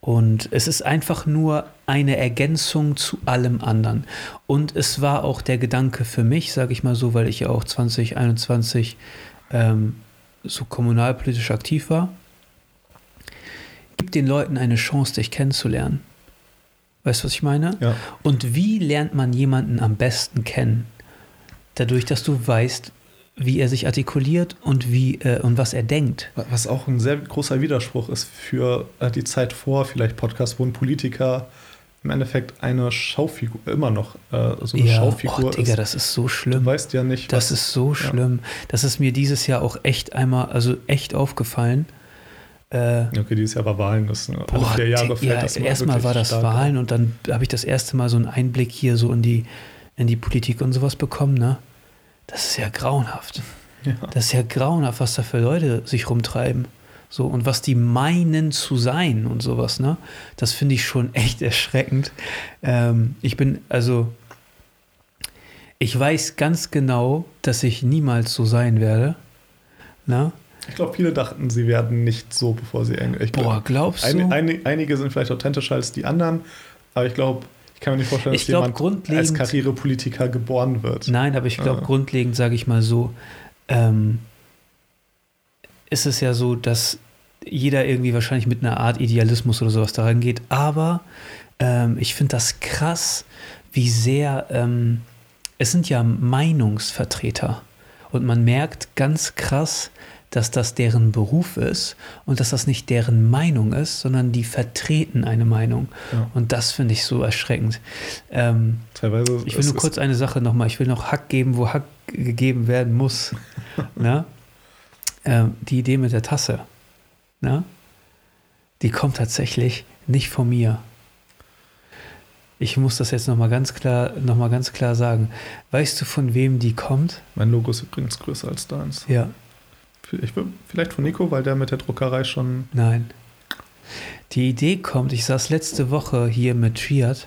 und es ist einfach nur eine Ergänzung zu allem anderen. Und es war auch der Gedanke für mich, sage ich mal so, weil ich ja auch 2021 ähm, so kommunalpolitisch aktiv war. Gib den Leuten eine Chance, dich kennenzulernen. Weißt du, was ich meine? Ja. Und wie lernt man jemanden am besten kennen? Dadurch, dass du weißt, wie er sich artikuliert und wie äh, und was er denkt. Was auch ein sehr großer Widerspruch ist für äh, die Zeit vor vielleicht Podcasts, wo ein Politiker im Endeffekt eine Schaufigur, immer noch äh, so eine Schaufigur oh, Digga, ist. das ist so Du schlimm. weißt ja nicht, Das ist so schlimm. Das ist mir dieses Jahr auch echt einmal, also echt aufgefallen. Äh, Okay, dieses Jahr war Wahlen, das alle boah, vier Jahre fällt ja, das mal erstmal war das Wahlen und dann habe ich das erste Mal so einen Einblick hier so in die, in die Politik und sowas bekommen, ne? Das ist ja grauenhaft. Ja. Das ist ja grauenhaft, was da für Leute sich rumtreiben. So, und was die meinen zu sein und sowas, ne? Das finde ich schon echt erschreckend. Ähm, ich bin, also, ich weiß ganz genau, dass ich niemals so sein werde, Na? Ich glaube, viele dachten, sie werden nicht so, bevor sie glaub, Boah, glaubst ein, du? ein, einige sind vielleicht authentischer als die anderen, aber ich glaube, ich kann mir nicht vorstellen, dass glaub, jemand als Karrierepolitiker geboren wird. Nein, aber ich glaube, Ah. grundlegend sage ich mal so, ähm, ist es ja so, dass jeder irgendwie wahrscheinlich mit einer Art Idealismus oder sowas daran geht. Aber ähm, ich finde das krass, wie sehr ähm, es sind ja Meinungsvertreter. Und man merkt ganz krass, dass das deren Beruf ist und dass das nicht deren Meinung ist, sondern die vertreten eine Meinung. Ja. Und das finde ich so erschreckend. Ähm, Teilweise ich will nur kurz eine Sache nochmal. Ich will noch Hack geben, wo Hack gegeben werden muss. Na? Ähm, die Idee mit der Tasse. Na? Die kommt tatsächlich nicht von mir. Ich muss das jetzt nochmal ganz klar, noch mal ganz klar sagen. Weißt du, von wem die kommt? Mein Logo ist übrigens größer als deins. Ja, Ich vielleicht von Nico, weil der mit der Druckerei schon. nein. Die Idee kommt, ich saß letzte Woche hier mit Triad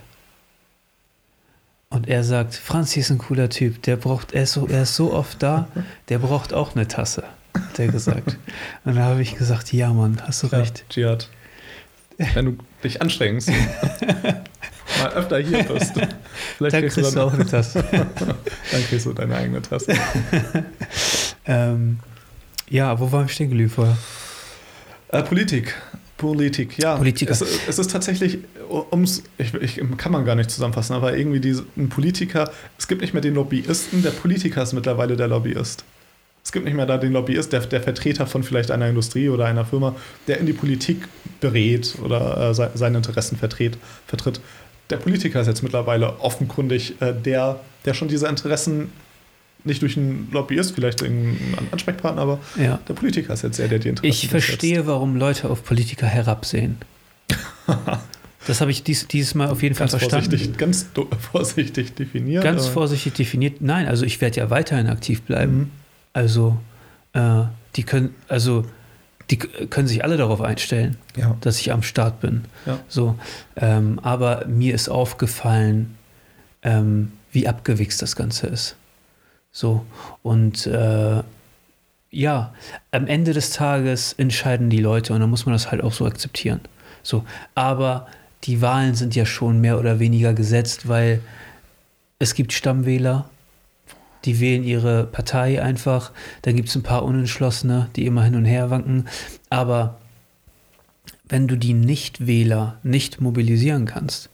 und er sagt, Franzi ist ein cooler Typ, der braucht, er ist so, er ist so oft da, der braucht auch eine Tasse, hat er gesagt. Und da habe ich gesagt, ja Mann, hast du recht. Ja, Jihad. Wenn du dich anstrengst, mal öfter hier bist, vielleicht Da kriegst, kriegst du auch dann, eine Tasse. dann kriegst du deine eigene Tasse. ähm, ja, wo waren wir stehen geblieben vorher? Äh, Politik. Politik, ja. Politiker. Es, es ist tatsächlich, ums, ich, ich, kann man gar nicht zusammenfassen, aber irgendwie diese, ein Politiker, es gibt nicht mehr den Lobbyisten, der Politiker ist mittlerweile der Lobbyist. Es gibt nicht mehr da den Lobbyist, der, der Vertreter von vielleicht einer Industrie oder einer Firma, der in die Politik berät oder äh, se- seine Interessen vertritt, vertritt. Der Politiker ist jetzt mittlerweile offenkundig äh, der, der schon diese Interessen nicht durch einen Lobbyist, vielleicht irgendeinen Ansprechpartner, aber Ja. der Politiker ist jetzt der, der die Interessen Ich verstehe, warum Leute auf Politiker herabsehen. Das habe ich dies, dieses Mal auf jeden Fall Ganz verstanden. vorsichtig, ganz vorsichtig definiert. Ganz vorsichtig definiert. Nein, also ich werde ja weiterhin aktiv bleiben. Mhm. Also, äh, die können, also, die können sich alle darauf einstellen, Ja. dass ich am Start bin. Ja. So, ähm, aber mir ist aufgefallen, ähm, wie abgewichst das Ganze ist. So, und äh, ja, am Ende des Tages entscheiden die Leute und dann muss man das halt auch so akzeptieren. So, aber die Wahlen sind ja schon mehr oder weniger gesetzt, weil es gibt Stammwähler, die wählen ihre Partei einfach. Dann gibt es ein paar Unentschlossene, die immer hin und her wanken. Aber wenn du die Nichtwähler nicht mobilisieren kannst,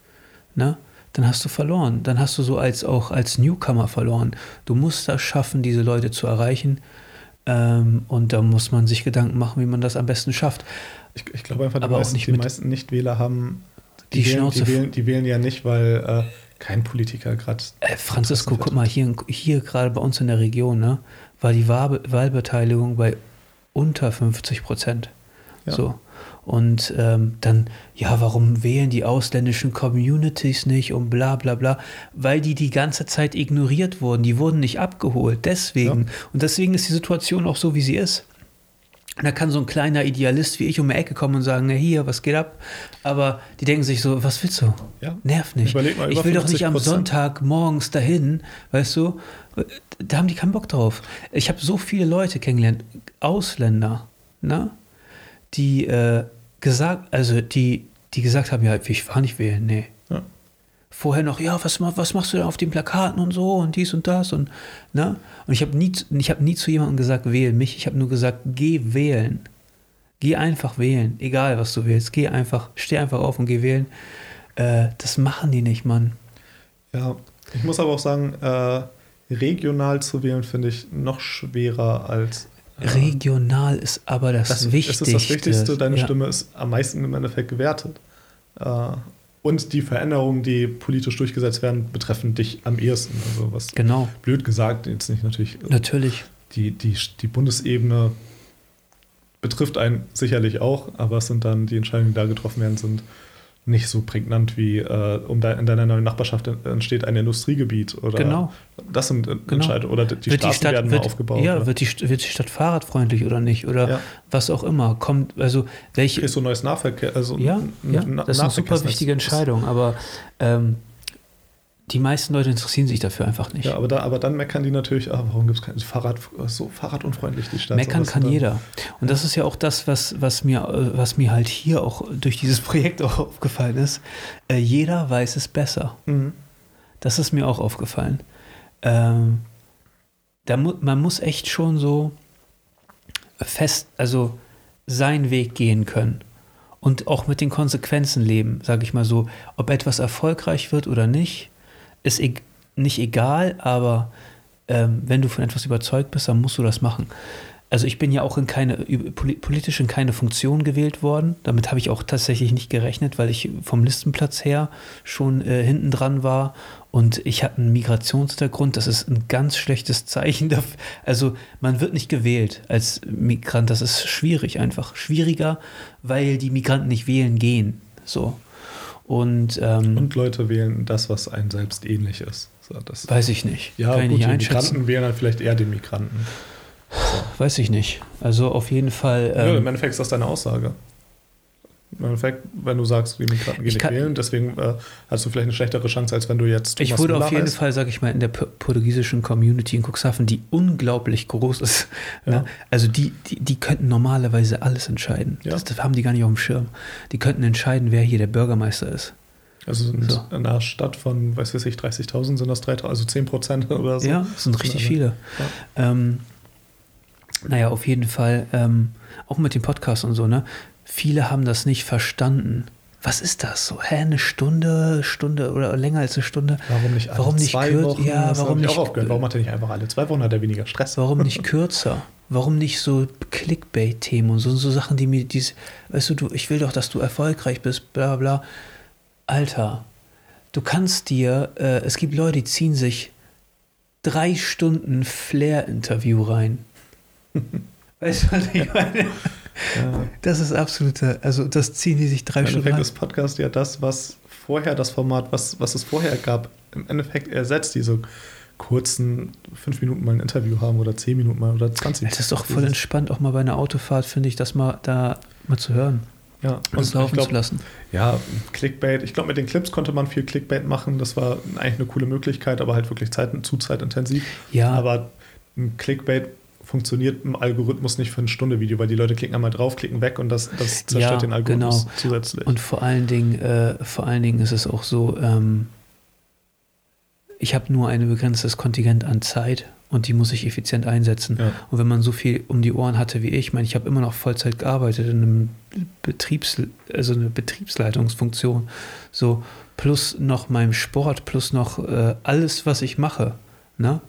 ne, dann hast du verloren. Dann hast du so als auch als Newcomer verloren. Du musst das schaffen, diese Leute zu erreichen. Ähm, und da muss man sich Gedanken machen, wie man das am besten schafft. Ich, ich glaube einfach, die, Aber auch meisten, nicht die meisten Nichtwähler haben. Die wählen, Schnauze die, wählen, die wählen ja nicht, weil äh, kein Politiker gerade. Äh, Francisco, guck mal, hier, hier gerade bei uns in der Region, ne, war die Wahl, Wahlbeteiligung bei unter 50 Prozent. Ja. So. Und ähm, dann, ja, warum wählen die ausländischen Communities nicht und bla bla bla? Weil die die ganze Zeit ignoriert wurden. Die wurden nicht abgeholt. Deswegen. Und deswegen ist die Situation auch so, wie sie ist. Und da kann so ein kleiner Idealist wie ich um die Ecke kommen und sagen, na hier, was geht ab? Aber die denken sich so, was willst du? Ja. Nerv nicht. Mal, ich will doch nicht am 50%. Sonntag morgens dahin, weißt du? Da haben die keinen Bock drauf. Ich habe so viele Leute kennengelernt, Ausländer, ne? die äh, gesagt, also die, die gesagt haben, ja, ich fahre nicht wählen, nee. Vorher noch, ja, was, was machst du denn auf den Plakaten und so und dies und das und ne? Und ich habe nie, ich habe nie zu jemandem gesagt, wähl mich. Ich habe nur gesagt, geh wählen. Geh einfach wählen, egal was du willst. Geh einfach, steh einfach auf und geh wählen. Äh, das machen die nicht, Mann. Ja, ich muss aber auch sagen, äh, regional zu wählen finde ich noch schwerer als. äh, Regional ist aber das, das, Wichtigste. das ist das Wichtigste. Deine ja. Stimme ist am meisten im Endeffekt gewertet. Äh, und die Veränderungen, die politisch durchgesetzt werden, betreffen dich am ehesten. Also was Genau, blöd gesagt, jetzt nicht natürlich natürlich. die, die, die Bundesebene betrifft einen sicherlich auch, aber es sind dann die Entscheidungen, die da getroffen werden, sind nicht so prägnant wie äh, um de in deiner neuen Nachbarschaft entsteht ein Industriegebiet oder Genau. das sind Genau. Entscheidungen oder die wird Straßen werden wird, aufgebaut. Ja, oder? wird die, wird die Stadt fahrradfreundlich oder nicht? Oder Ja. was auch immer. Kommt, also welche. Kriegst du neues Nahverkehr, also Ja, ein- ja ein das ist eine super wichtige Entscheidung. Aber ähm, die meisten Leute interessieren sich dafür einfach nicht. Ja, aber, da, aber dann meckern die natürlich, ah, warum gibt es kein Fahrrad, so fahrradunfreundlich die Stadt. Meckern kann jeder. Und das ist ja auch das, was, was, mir, äh, was mir halt hier auch durch dieses Projekt auch aufgefallen ist. Äh, jeder weiß es besser. Mhm. Das ist mir auch aufgefallen. Ähm, da mu man muss echt schon so fest, also seinen Weg gehen können und auch mit den Konsequenzen leben, sage ich mal so. Ob etwas erfolgreich wird oder nicht, ist e nicht egal, aber ähm, wenn du von etwas überzeugt bist, dann musst du das machen. Also ich bin ja auch in keine, politisch in keine Funktion gewählt worden. Damit habe ich auch tatsächlich nicht gerechnet, weil ich vom Listenplatz her schon äh, hinten dran war und ich hatte einen Migrationshintergrund. Das ist ein ganz schlechtes Zeichen. Also man wird nicht gewählt als Migrant. Das ist schwierig einfach. Schwieriger, weil die Migranten nicht wählen gehen. So. Und, ähm, Und Leute wählen das, was einem selbst ähnlich ist. So, weiß ich nicht. ja, Kann gut, die. Migranten wählen dann vielleicht eher den Migranten. Weiß ich nicht. Also auf jeden Fall. ja, Ähm, Im Endeffekt ist das deine Aussage. Im Endeffekt, wenn du sagst, die Migranten gehen Ich nicht wählen, deswegen äh, hast du vielleicht eine schlechtere Chance, als wenn du jetzt Ich wurde auf Müller jeden heißt. Fall, sage ich mal, in der portugiesischen Community in Cuxhaven, die unglaublich groß ist. Ja. Ne? Also die, die, die könnten normalerweise alles entscheiden. Ja. Das, das haben die gar nicht auf dem Schirm. Die könnten entscheiden, wer hier der Bürgermeister ist. Also sind So. in einer Stadt von, weiß ich, 30.000 sind das 3.000, also 10 Prozent oder so. Ja, das sind richtig Ja. viele. Ähm, naja, auf jeden Fall, ähm, auch mit dem Podcast und so, ne? Viele haben das nicht verstanden. Was ist das so? Hä, eine Stunde, Stunde oder länger als eine Stunde? Warum nicht alle Warum nicht zwei kürz- Wochen? ja, das warum nicht- auch aufgehört. Warum hat er nicht einfach alle zwei Wochen? Hat er weniger Stress? Warum nicht kürzer? Warum nicht so Clickbait-Themen und so, so Sachen, die mir dies, weißt du, du, ich will doch, dass du erfolgreich bist, bla bla. Alter, du kannst dir, äh, es gibt Leute, die ziehen sich drei Stunden Flair-Interview rein. Weißt du, was ich meine? Das ist absolute, also das ziehen die sich drei Im Stunden Endeffekt rein. ist Podcast ja das, was vorher das Format, was, was es vorher gab, im Endeffekt ersetzt diese kurzen fünf Minuten mal ein Interview haben oder zehn Minuten mal oder 20. Das ist doch voll entspannt, auch mal bei einer Autofahrt, finde ich, das mal da mal zu hören ja, und und laufen ich zu glaub, lassen. ja, Clickbait. Ich glaube, mit den Clips konnte man viel Clickbait machen. Das war eigentlich eine coole Möglichkeit, aber halt wirklich Zeit, zu zeitintensiv. Ja, Aber ein Clickbait funktioniert im Algorithmus nicht für ein Stunde Video, weil die Leute klicken einmal drauf, klicken weg und das, das zerstört Ja, den Algorithmus genau. zusätzlich. Und vor allen Dingen, äh, vor allen Dingen ist es auch so, ähm, ich habe nur ein begrenztes Kontingent an Zeit und die muss ich effizient einsetzen. ja. Und wenn man so viel um die Ohren hatte wie ich, ich meine, ich habe immer noch Vollzeit gearbeitet in einem Betriebs, also eine Betriebsleitungsfunktion, so plus noch meinem Sport, plus noch äh, alles, was ich mache, ne?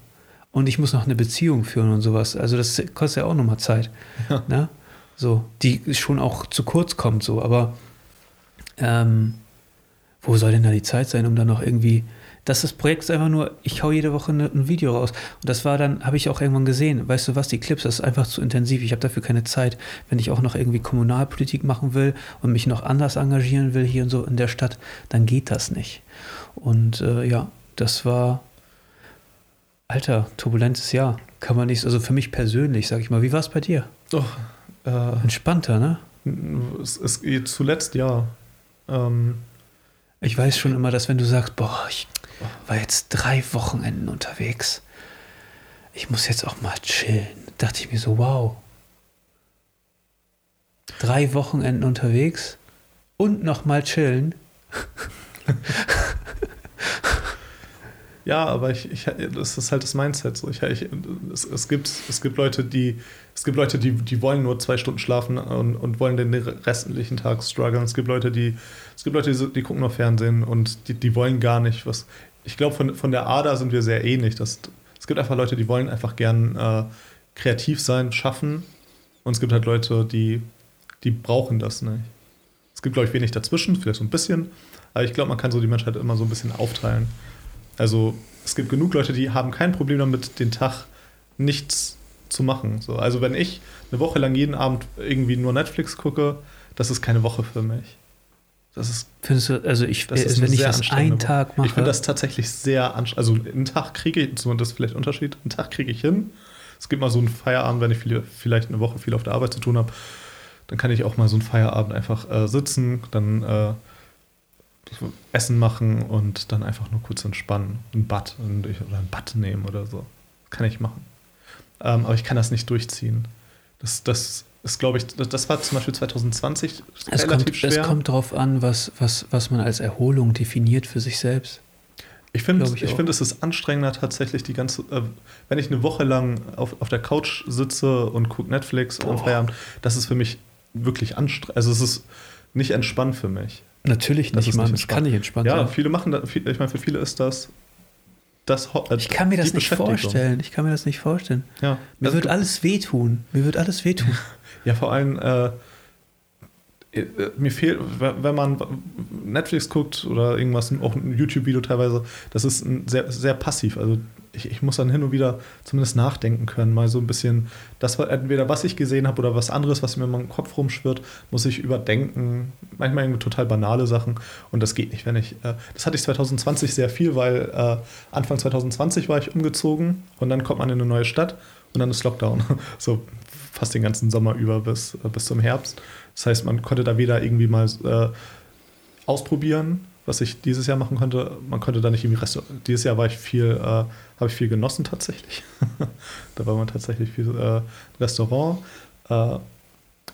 Und ich muss noch eine Beziehung führen und sowas. Also das kostet ja auch nochmal Zeit, Ja. ne? So, die schon auch zu kurz kommt, so. Aber ähm, wo soll denn da die Zeit sein, um dann noch irgendwie dass das Projekt ist einfach nur, ich hau jede Woche ne, ein Video raus. Und das war dann, habe ich auch irgendwann gesehen, weißt du was, die Clips, das ist einfach zu intensiv. Ich habe dafür keine Zeit. Wenn ich auch noch irgendwie Kommunalpolitik machen will und mich noch anders engagieren will hier und so in der Stadt, dann geht das nicht. Und äh, ja, das war, alter, turbulentes Jahr. Kann man nicht, also für mich persönlich, sag ich mal. Wie war es bei dir? Doch, äh, Entspannter, ne? es, es, zuletzt ja. Ähm, Ich weiß schon immer, dass wenn du sagst, boah, ich war jetzt drei Wochenenden unterwegs, ich muss jetzt auch mal chillen, dachte ich mir so, wow. Drei Wochenenden unterwegs und noch mal chillen. Ja, aber ich, ich, das ist halt das Mindset. So. Ich, ich, es, es, gibt, es gibt Leute, die, es gibt Leute, die, die wollen nur zwei Stunden schlafen und, und wollen den restlichen Tag strugglen. Es gibt Leute, die, es gibt Leute, die, die gucken nur Fernsehen und die, die wollen gar nicht was. Ich glaube, von, von der Ader sind wir sehr ähnlich. Das, es gibt einfach Leute, die wollen einfach gern äh, kreativ sein, schaffen. Und es gibt halt Leute, die, die brauchen das nicht. Es gibt, glaube ich, wenig dazwischen, vielleicht so ein bisschen. Aber ich glaube, man kann so die Menschheit immer so ein bisschen aufteilen. Also es gibt genug Leute, die haben kein Problem damit, den Tag nichts zu machen. So, also wenn ich eine Woche lang jeden Abend irgendwie nur Netflix gucke, das ist keine Woche für mich. Das ist, Findest du, also ich, das ist wenn ich das einen Tag mache, ich finde das tatsächlich sehr anstrengend. Also einen Tag kriege ich, so, das ist vielleicht ein Unterschied, einen Tag kriege ich hin. Es gibt mal so einen Feierabend, wenn ich viel, vielleicht eine Woche viel auf der Arbeit zu tun habe, dann kann ich auch mal so einen Feierabend einfach äh, sitzen, dann äh, Essen machen und dann einfach nur kurz entspannen. Ein Bad und ich, oder ein Bad nehmen oder so. Kann ich machen. Ähm, aber ich kann das nicht durchziehen. Das, das ist, glaube ich, das, das, war zum Beispiel 2020 es relativ kommt, schwer. Es kommt darauf an, was, was, was man als Erholung definiert für sich selbst. Ich finde, ich, ich find, es ist anstrengender tatsächlich die ganze, äh, wenn ich eine Woche lang auf, auf der Couch sitze und gucke Netflix am Feierabend, das ist für mich wirklich anstrengend. Also es ist nicht entspannt für mich. Natürlich nicht, Mann. Das kann nicht entspannt ja, sein. Ja, viele machen das, ich meine, für viele ist das das äh, Ich kann mir das nicht vorstellen. Ich kann mir das nicht vorstellen. Ja. Mir also wird alles wehtun. Mir wird alles wehtun. ja, vor allem äh, äh, mir fehlt, wenn man Netflix guckt oder irgendwas, auch ein YouTube-Video teilweise, das ist sehr, sehr passiv. Also ich, ich, muss dann hin und wieder zumindest nachdenken können, mal so ein bisschen, das war entweder was ich gesehen habe oder was anderes, was mir in meinem Kopf rumschwirrt, muss ich überdenken. Manchmal irgendwie total banale Sachen und das geht nicht, wenn ich. Äh, das hatte ich 2020 sehr viel, weil äh, Anfang 2020 war ich umgezogen und dann kommt man in eine neue Stadt und dann ist Lockdown. so fast den ganzen Sommer über bis, äh, bis zum Herbst. Das heißt, man konnte da weder irgendwie mal äh, ausprobieren, was ich dieses Jahr machen konnte. Man konnte da nicht irgendwie Restaurant. Dieses Jahr war ich viel, äh, habe ich viel genossen tatsächlich. da war man tatsächlich viel äh, Restaurant. Äh,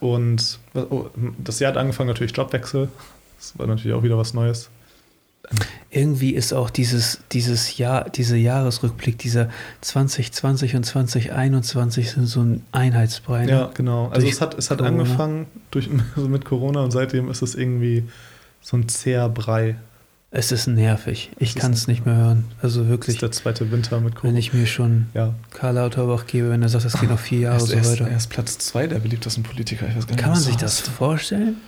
und oh, das Jahr hat angefangen natürlich Jobwechsel. Das war natürlich auch wieder was Neues irgendwie ist auch dieses, dieses Jahr, dieser Jahresrückblick, dieser 2020 und 2021 sind so ein Einheitsbrei. Ne? Ja, genau. Also es hat, es hat angefangen durch, also mit Corona und seitdem ist es irgendwie so ein zäher Brei. Es ist nervig. Ich kann es nicht mehr hören. Also wirklich. Das ist der zweite Winter mit Corona. Wenn ich mir schon ja. Karl Lauterbach gebe, wenn er sagt, es geht noch vier Jahre so weiter. Er ist Platz zwei der beliebtesten Politiker. kann man sich das vorstellen?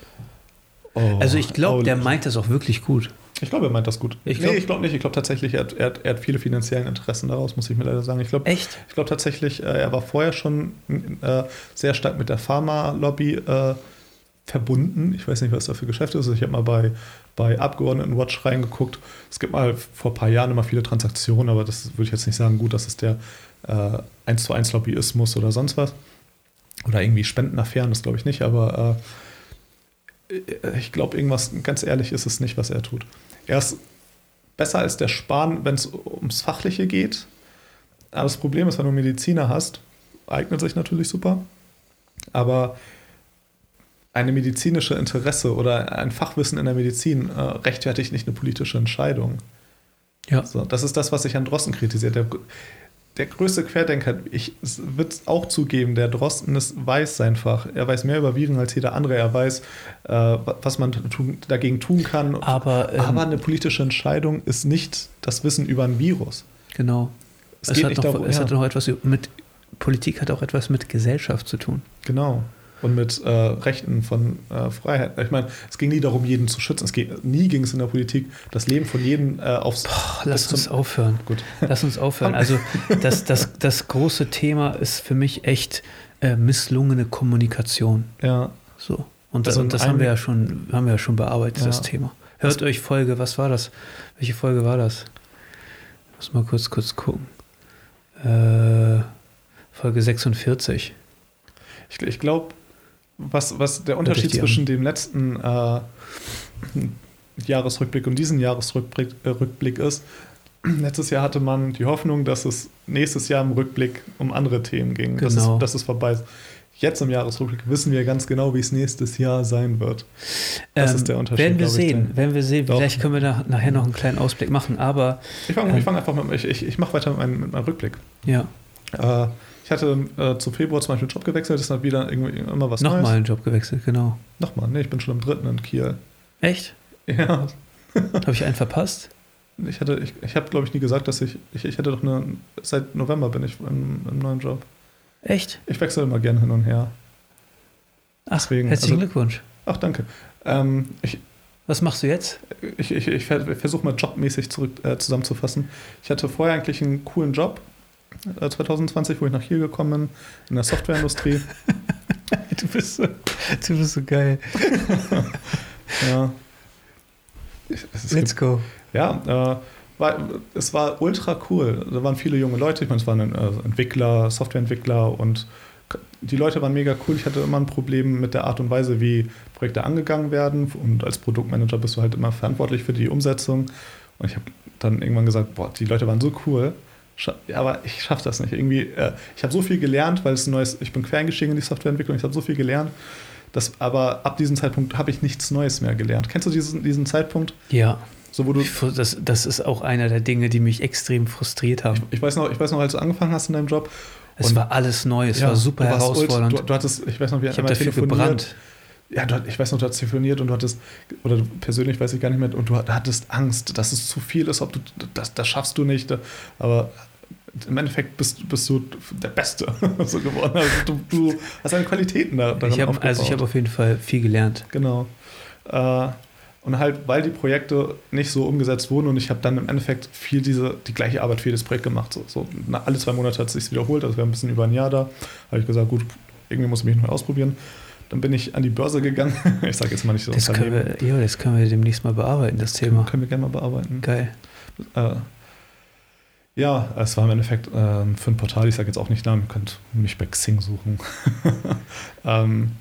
Oh, also ich glaube, der meint das auch wirklich gut. Ich glaube, er meint das gut. Ich glaub, nee, ich glaube nicht. Ich glaube tatsächlich, er hat, er, hat, er hat viele finanzielle Interessen daraus, muss ich mir leider sagen. Ich glaube, Echt? Ich glaube tatsächlich, äh, er war vorher schon äh, sehr stark mit der Pharma-Lobby äh, verbunden. Ich weiß nicht, was da für Geschäfte ist. Ich habe mal bei, bei Abgeordnetenwatch reingeguckt. Es gibt mal vor ein paar Jahren immer viele Transaktionen, aber das würde ich jetzt nicht sagen, gut, das ist der äh, 1 zu 1 Lobbyismus oder sonst was. Oder irgendwie Spendenaffären, das glaube ich nicht, aber äh, ich glaube, irgendwas, ganz ehrlich, ist es nicht, was er tut. Er ist besser als der Spahn, wenn es ums Fachliche geht. Aber das Problem ist, wenn du Mediziner hast, eignet sich natürlich super. Aber eine medizinische Interesse oder ein Fachwissen in der Medizin äh, rechtfertigt nicht eine politische Entscheidung. Ja. So, das ist das, was sich an Drossen kritisiert. Der, der größte Querdenker, ich würde es auch zugeben, der Drosten ist, weiß einfach. Er weiß mehr über Viren als jeder andere. Er weiß, äh, was man tun, dagegen tun kann. Aber, ähm, Aber, eine politische Entscheidung ist nicht das Wissen über ein Virus. Genau. Es, es, hat, noch, darum, es ja. hat noch etwas mit Politik hat auch etwas mit Gesellschaft zu tun. Genau und mit äh, Rechten von äh, Freiheit. Ich meine, es ging nie darum, jeden zu schützen. Es ging, nie ging es in der Politik, das Leben von jedem äh, aufs. Boah, lass uns aufhören. Gut. Lass uns aufhören. Also das, das, das große Thema ist für mich echt äh, misslungene Kommunikation. Ja. So. Und, also und das haben wir ja schon, haben wir ja schon bearbeitet, ja. das Thema. Hört das euch Folge, was war das? Welche Folge war das? Ich muss mal kurz, kurz gucken. Äh, Folge 46. Ich, ich glaube, was, was der Unterschied zwischen dem letzten äh, Jahresrückblick und diesem Jahresrückblick äh, Rückblick ist, letztes Jahr hatte man die Hoffnung, dass es nächstes Jahr im Rückblick um andere Themen ging, genau. dass, es, genau. dass es vorbei ist. Jetzt im Jahresrückblick wissen wir ganz genau, wie es nächstes Jahr sein wird. Das ähm, ist der Unterschied. Werden wir sehen, werden wir sehen. Doch. Vielleicht können wir da nachher noch einen kleinen Ausblick machen, aber. Ich fange ähm, fang einfach mit, ich, ich, ich mache weiter mit meinem, mit meinem Rückblick. Ja. Äh, ich hatte äh, zu Februar zum Beispiel einen Job gewechselt, ist dann wieder irgendwie immer was Nochmal Neues. einen Job gewechselt, genau. Nochmal, ne, ich bin schon im dritten in Kiel. Echt? Ja. Habe ich einen verpasst? Ich hatte, ich, ich habe, glaube ich, nie gesagt, dass ich, ich, ich hätte doch eine, seit November bin ich im, im neuen Job. Echt? Ich wechsle immer gerne hin und her. Ach, Deswegen, herzlichen also, Glückwunsch. Ach, danke. Ähm, ich, Was machst du jetzt? Ich, ich, ich versuche mal jobmäßig zurück, äh, zusammenzufassen. Ich hatte vorher eigentlich einen coolen Job, 2020, äh, wo ich nach hier gekommen bin, in der Softwareindustrie. du, bist so, du bist so geil. ja. Es Let's gibt, go. Ja, äh, war, es war ultra cool. Da waren viele junge Leute. Ich meine, es waren äh, Entwickler, Softwareentwickler und die Leute waren mega cool. Ich hatte immer ein Problem mit der Art und Weise, wie Projekte angegangen werden. Und als Produktmanager bist du halt immer verantwortlich für die Umsetzung. Und ich habe dann irgendwann gesagt, boah, die Leute waren so cool. Aber ich schaffe das nicht. Irgendwie, äh, ich habe so viel gelernt, weil es ein neues, ich bin quer eingestiegen in die Softwareentwicklung, ich habe so viel gelernt. Das, aber ab diesem Zeitpunkt habe ich nichts Neues mehr gelernt. Kennst du diesen, diesen Zeitpunkt? Ja. So, wo du, das, das ist auch einer der Dinge, die mich extrem frustriert haben. Ich, ich, weiß, noch, ich weiß noch, als du angefangen hast in deinem Job. Es war alles neu, es ja, war super herausfordernd. Du, du, hattest, ich weiß noch, wie ich habe dafür gebrannt. Ja, du, ich weiß noch, du hast telefoniert und du hattest, oder persönlich weiß ich gar nicht mehr, und du hattest Angst, dass es zu viel ist, ob du, das, das schaffst du nicht. Aber im Endeffekt bist, bist du der Beste so geworden. Also du, du, hast deine Qualitäten da, darin ich hab, Also ich habe auf jeden Fall viel gelernt. Genau. Äh, und halt, weil die Projekte nicht so umgesetzt wurden und ich habe dann im Endeffekt viel diese, die gleiche Arbeit für das Projekt gemacht. So, so alle zwei Monate hat es sich wiederholt, also wir haben ein bisschen über ein Jahr da. habe ich gesagt, gut, irgendwie muss ich mich noch ausprobieren. Dann bin ich an die Börse gegangen. ich sage jetzt mal nicht so. Das können, wir, ja, das können wir demnächst mal bearbeiten, das Thema. Können wir gerne mal bearbeiten. Geil. Äh, ja, es war im Endeffekt äh, für ein Portal, ich sage jetzt auch nicht Namen, ihr könnt mich bei Xing suchen. ähm,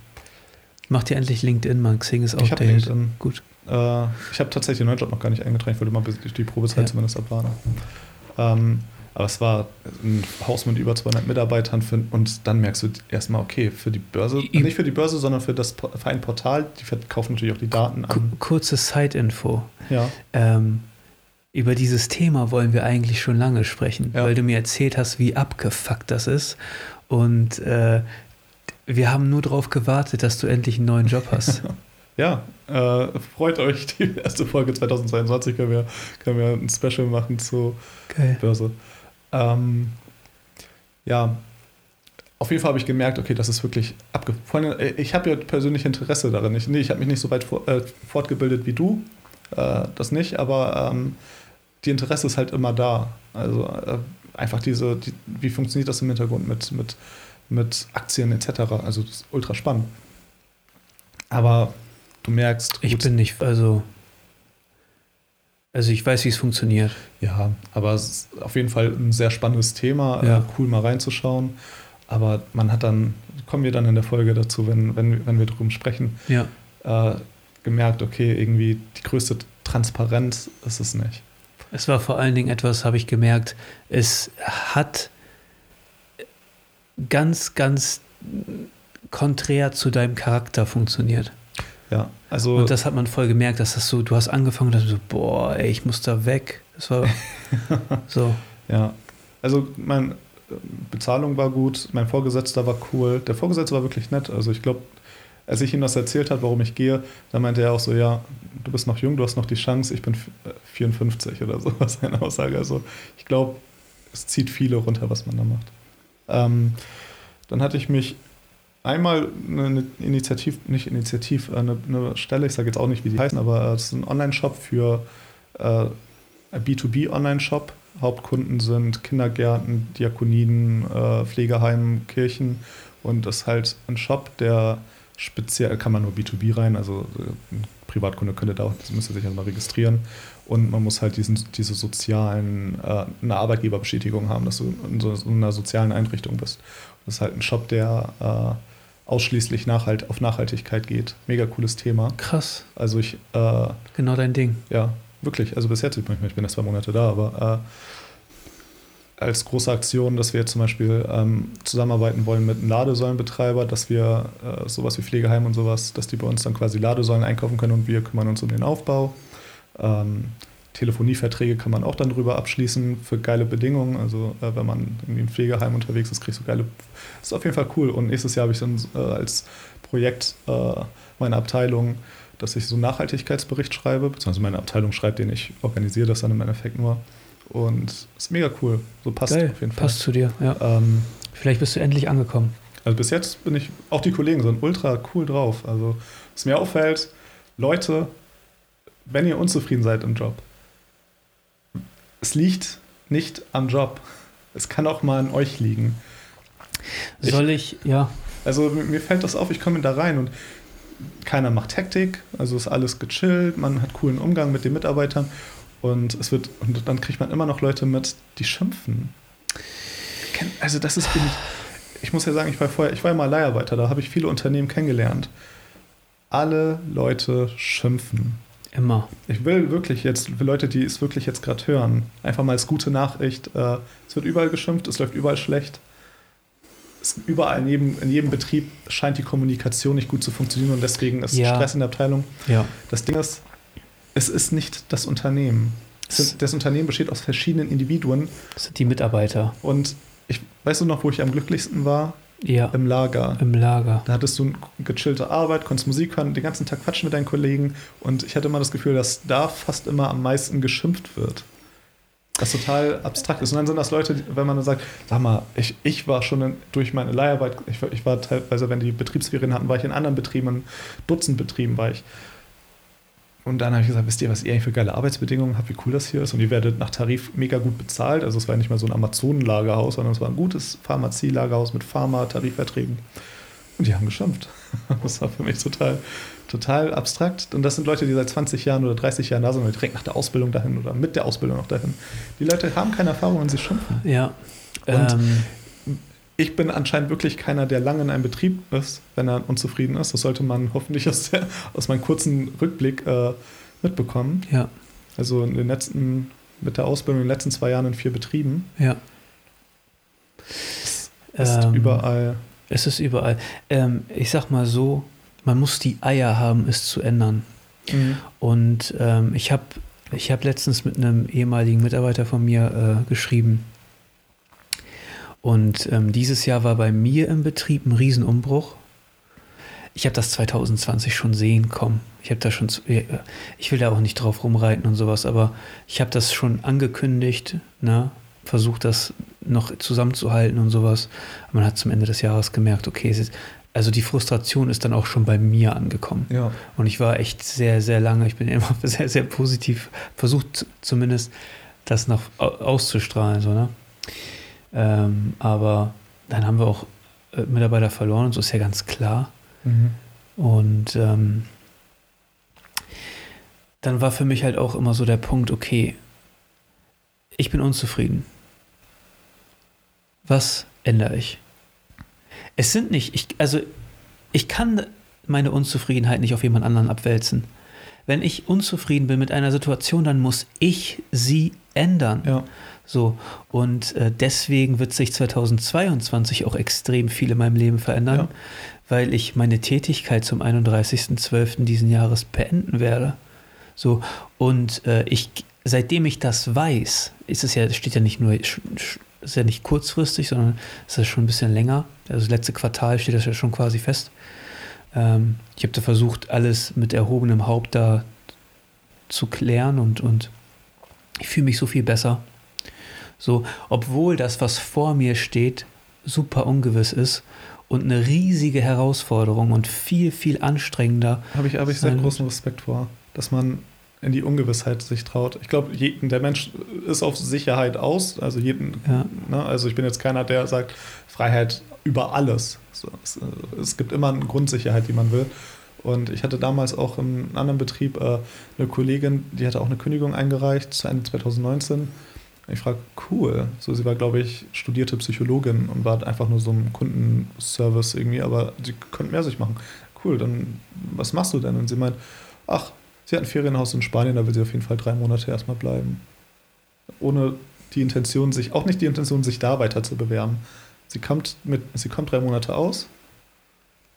Macht ihr endlich LinkedIn, man. Xing ist auch der LinkedIn. Gut. Äh, ich habe tatsächlich den neuen Job noch gar nicht eingetragen, ich wollte mal die Probezeit ja. zumindest abwarten. Ähm, aber es war ein Haus mit über 200 Mitarbeitern für, und dann merkst du erstmal, okay, für die Börse, I nicht für die Börse, sondern für das für ein Portal, die verkaufen natürlich auch die Daten an. Kurze Side-Info. Ja. Ähm, über dieses Thema wollen wir eigentlich schon lange sprechen, ja. weil du mir erzählt hast, wie abgefuckt das ist. Und äh, wir haben nur darauf gewartet, dass du endlich einen neuen Job hast. ja, äh, freut euch. Die erste Folge 2022 können wir, können wir ein Special machen zu Geil. Börse. Ähm, ja, auf jeden Fall habe ich gemerkt, okay, das ist wirklich abgefallen. Äh, ich habe ja persönlich Interesse daran. Ich, nee, ich habe mich nicht so weit vor, äh, fortgebildet wie du. Äh, das nicht, aber ähm, die Interesse ist halt immer da. Also äh, einfach diese, die, wie funktioniert das im Hintergrund mit, mit, mit Aktien etc. Also das ist ultra spannend. Aber du merkst. Gut, ich bin nicht, also. Also ich weiß, wie es funktioniert. Ja, aber es ist auf jeden Fall ein sehr spannendes Thema. Ja. Äh, cool mal reinzuschauen. Aber man hat dann, kommen wir dann in der Folge dazu, wenn, wenn, wenn wir drum sprechen, ja. äh, gemerkt, okay, irgendwie die größte Transparenz ist es nicht. Es war vor allen Dingen etwas, habe ich gemerkt, es hat ganz, ganz konträr zu deinem Charakter funktioniert. Ja, also. Und das hat man voll gemerkt, dass das so, du hast angefangen und so, boah, ey, ich muss da weg. Das war so. Ja, also meine Bezahlung war gut, mein Vorgesetzter war cool. Der Vorgesetzte war wirklich nett. Also ich glaube, als ich ihm das erzählt habe, warum ich gehe, da meinte er auch so, ja, du bist noch jung, du hast noch die Chance, ich bin 54 oder so, was seine Aussage. Also ich glaube, es zieht viele runter, was man da macht. Ähm, dann hatte ich mich einmal eine Initiativ, nicht Initiativ, eine, eine Stelle, ich sage jetzt auch nicht, wie die heißen, aber es ist ein Online-Shop für äh, B2B-Online-Shop. Hauptkunden sind Kindergärten, Diakonien, äh, Pflegeheimen, Kirchen und das ist halt ein Shop, der speziell kann man nur B2B rein, also äh, ein Privatkunde könnte da, das müsste sich erstmal registrieren und man muss halt diesen, diese sozialen, äh, eine Arbeitgeberbestätigung haben, dass du in so, in einer sozialen Einrichtung bist. Das ist halt ein Shop, der äh, ausschließlich Nachhalt, auf Nachhaltigkeit geht. Mega cooles Thema. Krass. Also ich. Äh, genau dein Ding. Ja, wirklich. Also bis jetzt, ich bin erst zwei Monate da, aber äh, als große Aktion, dass wir zum Beispiel ähm, zusammenarbeiten wollen mit einem Ladesäulenbetreiber, dass wir äh, sowas wie Pflegeheim und sowas, dass die bei uns dann quasi Ladesäulen einkaufen können und wir kümmern uns um den Aufbau. Ähm, Telefonieverträge kann man auch dann drüber abschließen für geile Bedingungen. Also äh, wenn man irgendwie im Pflegeheim unterwegs ist, kriegst du geile. Das ist auf jeden Fall cool. Und nächstes Jahr habe ich dann äh, als Projekt äh, meine Abteilung, dass ich so einen Nachhaltigkeitsbericht schreibe, beziehungsweise meine Abteilung schreibt den, ich organisiere das dann im Endeffekt nur. Und ist mega cool. So passt Geil, auf jeden Fall. Passt zu dir, ja. Ähm, Vielleicht bist du endlich angekommen. Also bis jetzt bin ich, auch die Kollegen sind ultra cool drauf. Also was mir auffällt, Leute, wenn ihr unzufrieden seid im Job, es liegt nicht am Job. Es kann auch mal an euch liegen. Soll ich, ich ja. Also mir fällt das auf, ich komme da rein und keiner macht Hektik, also ist alles gechillt, man hat coolen Umgang mit den Mitarbeitern und es wird, und dann kriegt man immer noch Leute mit, die schimpfen. Also das ist, bin ich, ich muss ja sagen, ich war vorher, ich war ja mal Leiharbeiter, da habe ich viele Unternehmen kennengelernt. Alle Leute schimpfen. Immer. Ich will wirklich jetzt, für Leute, die es wirklich jetzt gerade hören, einfach mal als gute Nachricht. Äh, es wird überall geschimpft, es läuft überall schlecht. Es, überall in jedem, in jedem Betrieb scheint die Kommunikation nicht gut zu funktionieren und deswegen ist Ja. Stress in der Abteilung. Ja. Das Ding ist, es ist nicht das Unternehmen. Sind, das Unternehmen besteht aus verschiedenen Individuen Das sind die Mitarbeiter. und ich weißt du noch, wo ich am glücklichsten war? Ja. Im Lager. Im Lager. Da hattest du eine gechillte Arbeit, konntest Musik hören, den ganzen Tag quatschen mit deinen Kollegen und ich hatte immer das Gefühl, dass da fast immer am meisten geschimpft wird. Was total abstrakt ist. Und dann sind das Leute, wenn man dann sagt, sag mal, ich, ich war schon in, durch meine Leiharbeit, ich, war- ich war teilweise, wenn die Betriebsferien hatten, war ich in anderen Betrieben, in Dutzend Betrieben war ich. Und dann habe ich gesagt, wisst ihr, was ihr eigentlich für geile Arbeitsbedingungen habt, wie cool das hier ist? Und ihr werdet nach Tarif mega gut bezahlt. Also es war nicht mehr so ein Amazonen-Lagerhaus, sondern es war ein gutes Pharmazie-Lagerhaus mit Pharma-Tarifverträgen. Und die haben geschimpft. Das war für mich total, total abstrakt. Und das sind Leute, die seit 20 Jahren oder 30 Jahren da sind oder direkt nach der Ausbildung dahin oder mit der Ausbildung noch dahin. Die Leute haben keine Erfahrung und sie schimpfen. Ja. Und- ähm, Ich bin anscheinend wirklich keiner, der lange in einem Betrieb ist, wenn er unzufrieden ist. Das sollte man hoffentlich aus, der, aus meinem kurzen Rückblick äh, mitbekommen. ja. Also in den letzten, mit der Ausbildung in den letzten zwei Jahren in vier Betrieben. Ja. Es ist Ähm, überall. Es ist überall. Ähm, ich sag mal so, man muss die Eier haben, es zu ändern. Und ähm, ich habe ich hab letztens mit einem ehemaligen Mitarbeiter von mir äh, geschrieben. Und ähm, dieses Jahr war bei mir im Betrieb ein Riesenumbruch. Ich habe das 2020 schon sehen kommen. Ich habe da schon, äh, ich will da auch nicht drauf rumreiten und sowas, aber ich habe das schon angekündigt, ne? versucht das noch zusammenzuhalten und sowas. Aber man hat zum Ende des Jahres gemerkt, okay, es ist, also die Frustration ist dann auch schon bei mir angekommen. Ja. Und ich war echt sehr, sehr lange, ich bin immer sehr, sehr positiv, versucht zumindest das noch au- auszustrahlen, so, ne? Ähm, aber dann haben wir auch äh, Mitarbeiter verloren und so ist ja ganz klar. Mhm. Und ähm, dann war für mich halt auch immer so der Punkt, okay, ich bin unzufrieden. Was ändere ich? Es sind nicht, ich, also ich kann meine Unzufriedenheit nicht auf jemand anderen abwälzen. Wenn ich unzufrieden bin mit einer Situation, dann muss ich sie ändern. Ja. So, und äh, deswegen wird sich 2022 auch extrem viel in meinem Leben verändern, Ja. weil ich meine Tätigkeit zum 31.12. diesen Jahres beenden werde. So, und äh, ich, seitdem ich das weiß, ist es ja, steht ja nicht nur, ist ja nicht kurzfristig, sondern es ist schon ein bisschen länger. Also das letzte Quartal steht das ja schon quasi fest. Ähm, ich habe da versucht, alles mit erhobenem Haupt da zu klären und, und ich fühle mich so viel besser. So, obwohl das, was vor mir steht, super ungewiss ist und eine riesige Herausforderung und viel, viel anstrengender. Habe ich, habe ich sehr großen Respekt vor, dass man in die Ungewissheit sich traut. Ich glaube, jeden- der Mensch ist auf Sicherheit aus. Also jeden, Ja. ne? also ich bin jetzt keiner, der sagt, Freiheit über alles. Es, äh, es gibt immer eine Grundsicherheit, die man will. Und ich hatte damals auch in einem anderen Betrieb äh, eine Kollegin, die hatte auch eine Kündigung eingereicht zu Ende 2019. Ich frage, cool. So, sie war, glaube ich, studierte Psychologin und war einfach nur so ein Kundenservice irgendwie, aber sie könnte mehr sich machen. Cool, dann was machst du denn? Und sie meint, ach, sie hat ein Ferienhaus in Spanien, da will sie auf jeden Fall drei Monate erstmal bleiben. Ohne die Intention, sich, auch nicht die Intention, sich da weiter zu bewerben. Sie kommt mit, sie kommt drei Monate aus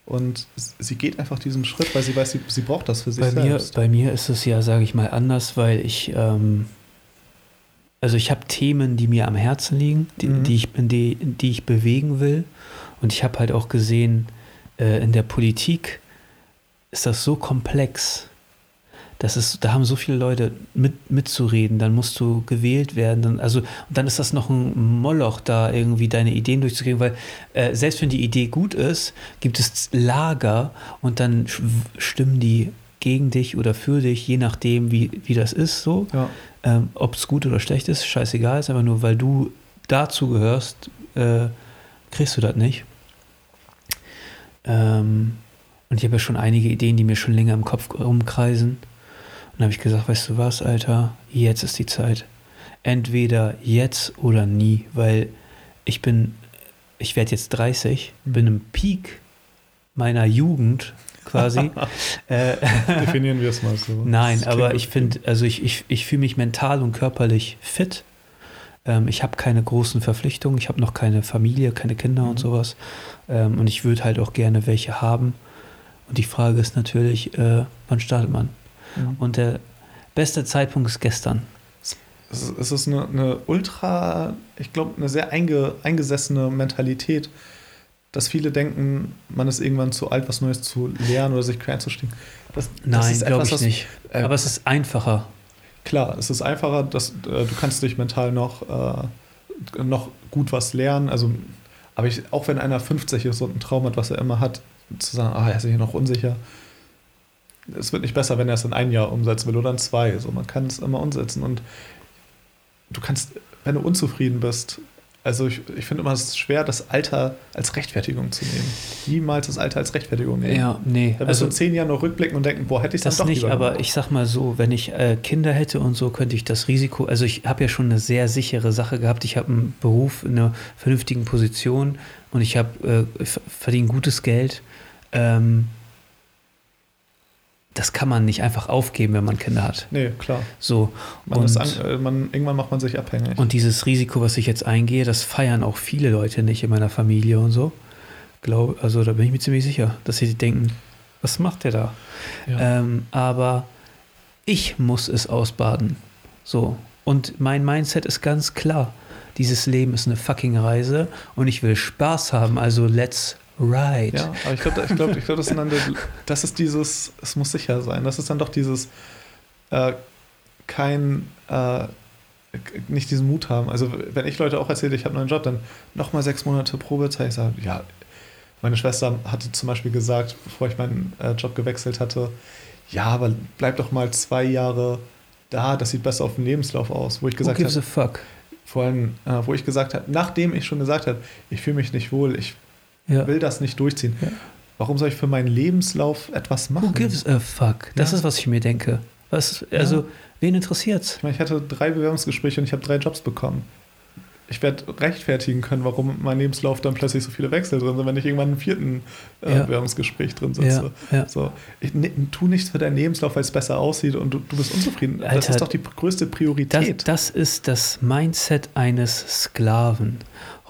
und sie geht einfach diesen Schritt, weil sie weiß, sie, sie braucht das für sich Bei mir, selbst. bei mir ist es ja, sage ich mal, anders, weil ich, ähm, also ich habe Themen, die mir am Herzen liegen, die, Mhm. die, ich, die, die ich bewegen will. Und ich habe halt auch gesehen, äh, in der Politik ist das so komplex. Das ist, da haben so viele Leute mit, mitzureden, dann musst du gewählt werden. Dann, also, und dann ist das noch ein Moloch, da irgendwie deine Ideen durchzukriegen, weil äh, selbst wenn die Idee gut ist, gibt es Lager und dann stimmen die gegen dich oder für dich, je nachdem, wie, wie das ist, so. Ja, Ähm, Ob es gut oder schlecht ist, scheißegal, ist einfach nur, weil du dazu gehörst, äh, kriegst du das nicht. Ähm, und ich habe ja schon einige Ideen, die mir schon länger im Kopf rumkreisen. Und dann habe ich gesagt, weißt du was, Alter, jetzt ist die Zeit. Entweder jetzt oder nie, weil ich bin ich werde jetzt 30, bin im Peak meiner Jugend quasi. äh, Definieren wir es mal so. Nein, aber ich finde, also ich, ich, ich fühle mich mental und körperlich fit. Ähm, ich habe keine großen Verpflichtungen, ich habe noch keine Familie, keine Kinder und Mhm. sowas. Ähm, und ich würde halt auch gerne welche haben. Und die Frage ist natürlich, äh, wann startet man? Mhm. Und der beste Zeitpunkt ist gestern. Es ist, es ist eine, eine ultra, ich glaube, eine sehr einge, eingesessene Mentalität, dass viele denken, man ist irgendwann zu alt, was Neues zu lernen oder sich quer einzustiegen. Das, Nein, glaube ich was- nicht. äh, Aber es ist einfacher. Klar, es ist einfacher, dass äh, du kannst dich mental noch, äh, noch gut was lernen. Also, aber ich, auch wenn einer 50 ist und ein Traum hat, was er immer hat, zu sagen, ah, er ist hier noch unsicher. Es wird nicht besser, wenn er es in ein Jahr umsetzen will oder in zwei. So, man kann es immer umsetzen und du kannst, wenn du unzufrieden bist, also ich, ich finde immer, es ist schwer, das Alter als Rechtfertigung zu nehmen. Niemals das Alter als Rechtfertigung nehmen. Ja, nee. Da wirst du Also, in zehn Jahren noch rückblicken und denken, boah, hätte ich dann das doch nicht, aber gemacht. ich sag mal so, wenn ich äh, Kinder hätte und so, könnte ich das Risiko, also ich habe ja schon eine sehr sichere Sache gehabt. Ich habe einen Beruf in einer vernünftigen Position und ich habe äh, verdiene gutes Geld. Ähm, das kann man nicht einfach aufgeben, wenn man Kinder hat. Nee, klar. So. Man und, an, äh, man, irgendwann macht man sich abhängig. und dieses Risiko, was ich jetzt eingehe, das feiern auch viele Leute nicht in meiner Familie und so. Glaub, also da bin ich mir ziemlich sicher, dass sie denken, was macht der da? ja. Ähm, aber ich muss es ausbaden. So. Und mein Mindset ist ganz klar. Dieses Leben ist eine fucking Reise und ich will Spaß haben, also let's ride. ja, aber ich glaube, ich glaub, ich glaub, das, das ist dieses, es muss sicher sein. Das ist dann doch dieses, äh, kein, äh, nicht diesen Mut haben. Also, wenn ich Leute auch erzähle, ich habe einen neuen Job, dann nochmal sechs Monate Probezeit. Ich sage, ja, meine Schwester hatte zum Beispiel gesagt, bevor ich meinen äh, Job gewechselt hatte, ja, aber bleib doch mal zwei Jahre da, das sieht besser auf dem Lebenslauf aus. Wo ich gesagt habe, vor allem, äh, wo ich gesagt habe, nachdem ich schon gesagt habe, ich fühle mich nicht wohl, ich Ja. will das nicht durchziehen. Ja. Warum soll ich für meinen Lebenslauf etwas machen? Who gives a fuck? Das Ja. ist, was ich mir denke. Was, also, wen interessiert's? Ich meine, ich hatte drei Bewerbungsgespräche und ich habe drei Jobs bekommen. Ich werde rechtfertigen können, warum in meinem Lebenslauf dann plötzlich so viele Wechsel drin sind, wenn ich irgendwann im vierten äh. Bewerbungsgespräch drin sitze. So, ich, ne, tu nichts für deinen Lebenslauf, weil es besser aussieht und du, du bist unzufrieden. das Alter, ist doch die größte Das, Priorität. das ist das Mindset eines Sklaven.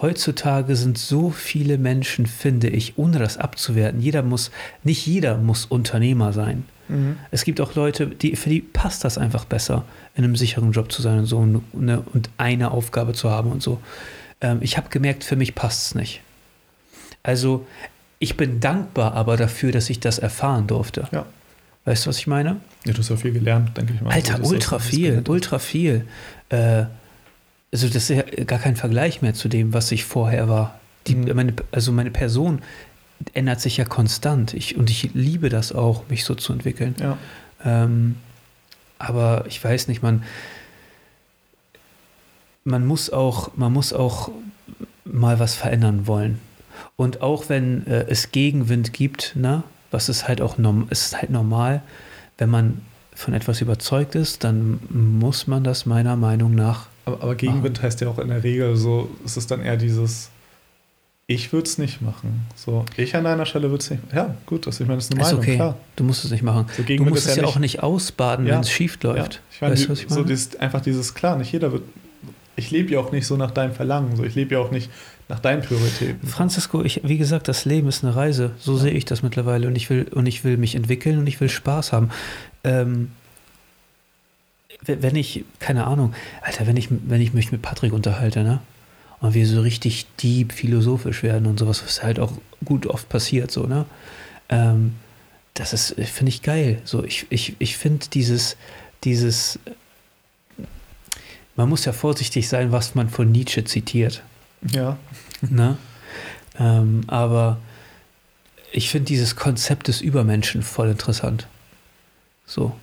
Heutzutage sind so viele Menschen, finde ich, ohne das abzuwerten. Jeder muss, nicht jeder muss Unternehmer sein. Mhm. Es gibt auch Leute, die, für die passt das einfach besser, in einem sicheren Job zu sein und so und, eine, und eine Aufgabe zu haben und so. Ähm, ich habe gemerkt, für mich passt es nicht. Also, ich bin dankbar aber dafür, dass ich das erfahren durfte. Ja. Weißt du, was ich meine? ja, du hast ja viel gelernt, denke ich mal. Alter, Also, ultra ist- das viel, ultra viel. Also das ist ja gar kein Vergleich mehr zu dem, was ich vorher war. Die, Mhm. meine, also meine Person ändert sich ja konstant. Ich, und ich liebe das auch, mich so zu entwickeln. Ja. Ähm, aber ich weiß nicht, man, man muss auch, man muss auch mal was verändern wollen. Und auch wenn äh, es Gegenwind gibt, ne, was ist halt auch norm ist halt normal, wenn man von etwas überzeugt ist, dann muss man das meiner Meinung nach. Aber, aber Gegenwind heißt ja auch in der Regel so, es ist dann eher dieses, ich würde es nicht machen. So, ich an deiner Stelle würde es nicht Ja, gut, das, ich meine, das ist eine Ist Meinung, okay, klar. du musst es nicht machen. So Du musst es ja ja auch nicht ausbaden, Ja. wenn es schief läuft. Ja, ich meine, weißt du, was ich so meine? dieses, einfach dieses, klar, nicht jeder wird. Ich lebe ja auch nicht so nach deinem Verlangen, so ich lebe ja auch nicht nach deinen Prioritäten. Francisco, ich, wie gesagt, das Leben ist eine Reise. So sehe ich das mittlerweile und ich will und ich will mich entwickeln und ich will Spaß haben. Ähm, wenn ich, keine Ahnung, Alter, wenn ich, wenn ich mich mit Patrick unterhalte, ne? Und wir so richtig deep philosophisch werden und sowas, was halt auch gut oft passiert, so, ne? Ähm, das ist, finde ich geil. So, ich, ich, ich finde dieses, dieses, man muss ja vorsichtig sein, was man von Nietzsche zitiert. Ja, Ne? Ähm, aber ich finde dieses Konzept des Übermenschen voll interessant. So.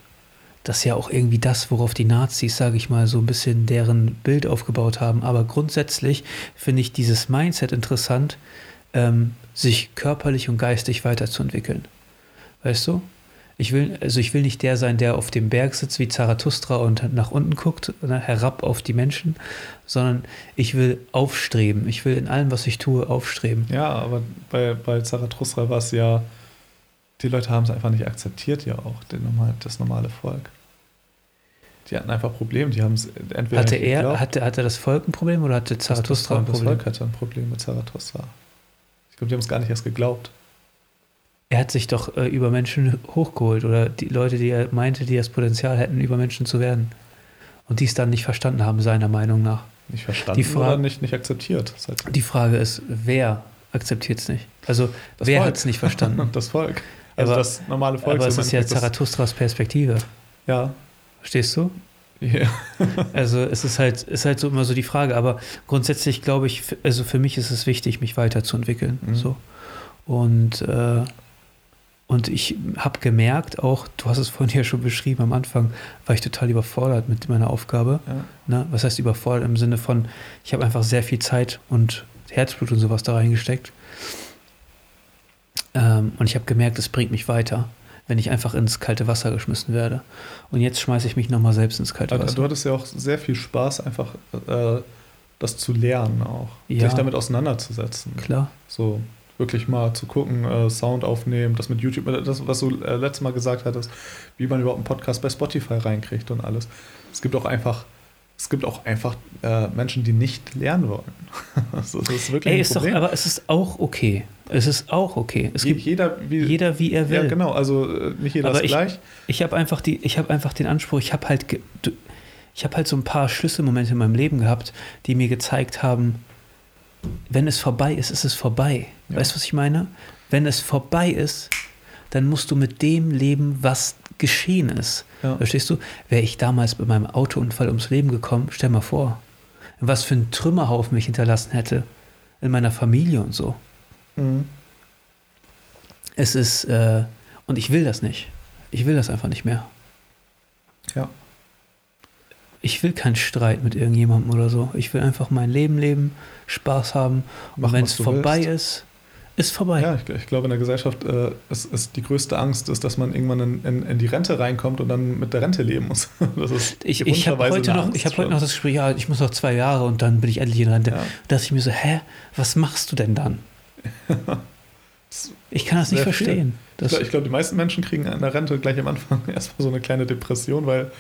Das ist ja auch irgendwie das, worauf die Nazis, sage ich mal, so ein bisschen deren Bild aufgebaut haben. Aber grundsätzlich finde ich dieses Mindset interessant, ähm, sich körperlich und geistig weiterzuentwickeln. Weißt du? Ich will, also ich will nicht der sein, der auf dem Berg sitzt wie Zarathustra und nach unten guckt, ne, herab auf die Menschen, sondern ich will aufstreben. Ich will in allem, was ich tue, aufstreben. Ja, aber bei, bei Zarathustra war es ja, die Leute haben es einfach nicht akzeptiert, ja auch, normal, das normale Volk. Die hatten einfach Probleme, die haben es entweder Hatte er, geglaubt, hatte, hatte das Volk ein Problem oder hatte Zarathustra ein das, das Problem? Volk hatte ein Problem mit Zarathustra. Ich glaube, die haben es gar nicht erst geglaubt. Er hat sich doch äh, über Menschen hochgeholt oder die Leute, die er meinte, die das Potenzial hätten, über Menschen zu werden. Und die es dann nicht verstanden haben, seiner Meinung nach. Nicht verstanden Die oder nicht, nicht akzeptiert. Halt Die Frage ist, wer akzeptiert es nicht? Also, Das wer hat es nicht verstanden? das Volk. Also Aber- das normale Volk. Aber es ist ja Zarathustras Perspektive. Ja. Verstehst du? ja. Also es ist halt, ist halt so immer so die Frage, aber grundsätzlich glaube ich, also für mich ist es wichtig, mich weiterzuentwickeln. Mhm. So. Und, äh, und ich habe gemerkt, auch, du hast es vorhin ja schon beschrieben, am Anfang war ich total überfordert mit meiner Aufgabe. ja. Ne? Was heißt überfordert im Sinne von, ich habe einfach sehr viel Zeit und Herzblut und sowas da reingesteckt. Ähm, und ich habe gemerkt, es bringt mich weiter, wenn ich einfach ins kalte Wasser geschmissen werde. Und jetzt schmeiße ich mich nochmal selbst ins kalte Wasser. Du hattest ja auch sehr viel Spaß, einfach äh, das zu lernen auch. Ja. Sich damit auseinanderzusetzen. Klar. So wirklich mal zu gucken, äh, Sound aufnehmen, das mit YouTube, das, was du äh, letztes Mal gesagt hattest, wie man überhaupt einen Podcast bei Spotify reinkriegt und alles. Es gibt auch einfach, es gibt auch einfach äh, Menschen, die nicht lernen wollen. das ist wirklich Ey, ein ist doch, aber es ist auch okay. Es ist auch okay. Es Je- gibt jeder, wie, jeder, wie er will. ja genau, also äh, nicht jeder Aber ist ich- gleich. Ich habe einfach die, ich habe einfach den Anspruch, ich habe halt, ich habe halt so ein paar Schlüsselmomente in meinem Leben gehabt, die mir gezeigt haben, wenn es vorbei ist, ist es vorbei. Ja. Weißt du, was ich meine? Wenn es vorbei ist, dann musst du mit dem leben, was geschehen ist. Ja. Verstehst du? Wäre ich damals bei meinem Autounfall ums Leben gekommen, stell mal vor, was für ein Trümmerhaufen mich hinterlassen hätte in meiner Familie und so. Mhm. Es ist, äh, und ich will das nicht. Ich will das einfach nicht mehr. Ja. Ich will keinen Streit mit irgendjemandem oder so. Ich will einfach mein Leben leben, Spaß haben. Und Machen, wenn es vorbei willst. ist, ist vorbei. Ja, ich, ich glaube, in der Gesellschaft äh, ist, ist die größte Angst, ist, dass man irgendwann in, in, in die Rente reinkommt und dann mit der Rente leben muss. Das ist Ich, ich habe heute, noch, ich hab heute noch das Gespräch, ja, ich muss noch zwei Jahre und dann bin ich endlich in Rente. Ja. Da dachte ich mir so, hä, was machst du denn dann? Ich kann das nicht verstehen. Ich Das, glaube, ich glaub, die meisten Menschen kriegen an der Rente gleich am Anfang erstmal so eine kleine Depression, weil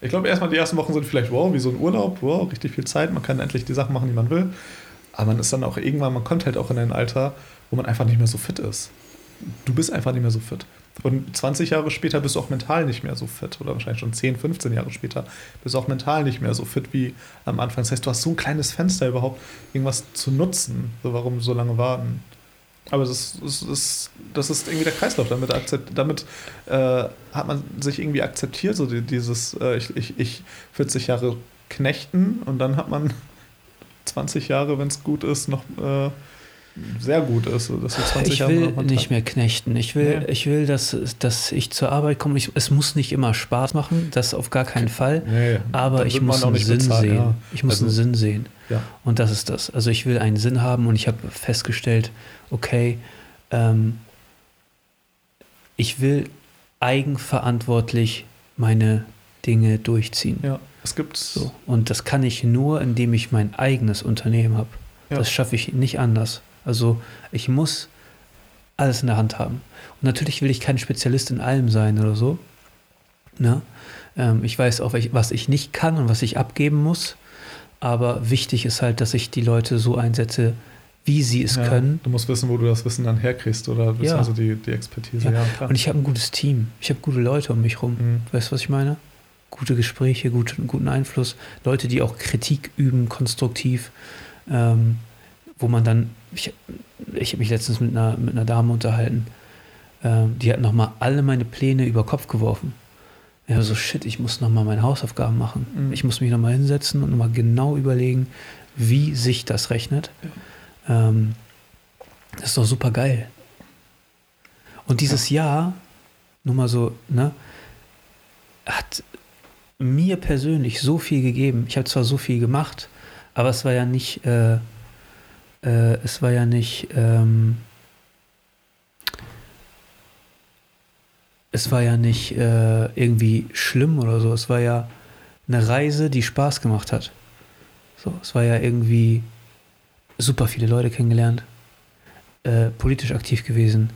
ich glaube, erstmal die ersten Wochen sind vielleicht, wow, wie so ein Urlaub, wow, richtig viel Zeit, man kann endlich die Sachen machen, die man will. Aber man ist dann auch irgendwann, man kommt halt auch in ein Alter, wo man einfach nicht mehr so fit ist. Du bist einfach nicht mehr so fit. Und 20 Jahre später bist du auch mental nicht mehr so fit. Oder wahrscheinlich schon 10, 15 Jahre später bist du auch mental nicht mehr so fit wie am Anfang. Das heißt, du hast so ein kleines Fenster überhaupt, irgendwas zu nutzen. So, warum so lange warten? Aber das ist, das ist, das ist irgendwie der Kreislauf. Damit, damit äh, hat man sich irgendwie akzeptiert, so die, dieses, äh, ich, ich, ich 40 Jahre knechten und dann hat man 20 Jahre, wenn es gut ist, noch äh, sehr gut ist. Dass du 20 ich Jahre will nicht mehr knechten. Ich will, Nee. ich will dass, dass ich zur Arbeit komme. Ich, es muss nicht immer Spaß machen, das auf gar keinen Fall. Nee, Aber ich muss einen Sinn bezahlt, sehen. ja. Ich muss Also- einen Sinn sehen. Ja. Und das ist das. Also ich will einen Sinn haben und ich habe festgestellt, okay, ähm, ich will eigenverantwortlich meine Dinge durchziehen. Ja, es gibt So. Und das kann ich nur, indem ich mein eigenes Unternehmen habe. Ja. Das schaffe ich nicht anders. Also ich muss alles in der Hand haben. Und natürlich will ich kein Spezialist in allem sein oder so. Ne? Ähm, ich weiß auch, was ich nicht kann und was ich abgeben muss. Aber wichtig ist halt, dass ich die Leute so einsetze, wie sie es ja, können. Du musst wissen, wo du das Wissen dann herkriegst oder Ja. also die, die Expertise. Ja. Ja. Und ich habe ein gutes Team. Ich habe gute Leute um mich rum. Mhm. Weißt du, was ich meine? Gute Gespräche, gute, guten Einfluss. Leute, die auch Kritik üben, konstruktiv. Ähm, wo man dann, ich, ich habe mich letztens mit einer, mit einer Dame unterhalten, ähm, die hat nochmal alle meine Pläne über Kopf geworfen. Ja, so shit, ich muss nochmal meine Hausaufgaben machen. Mhm. Ich muss mich nochmal hinsetzen und nochmal genau überlegen, wie sich das rechnet. Ähm, das ist doch super geil. Und dieses Jahr, nur mal so, ne, hat mir persönlich so viel gegeben. Ich habe zwar so viel gemacht, aber es war ja nicht, äh, äh, es war ja nicht, ähm, es war ja nicht äh, irgendwie schlimm oder so. Es war ja eine Reise, die Spaß gemacht hat. So, es war ja irgendwie super viele Leute kennengelernt, äh, politisch aktiv gewesen.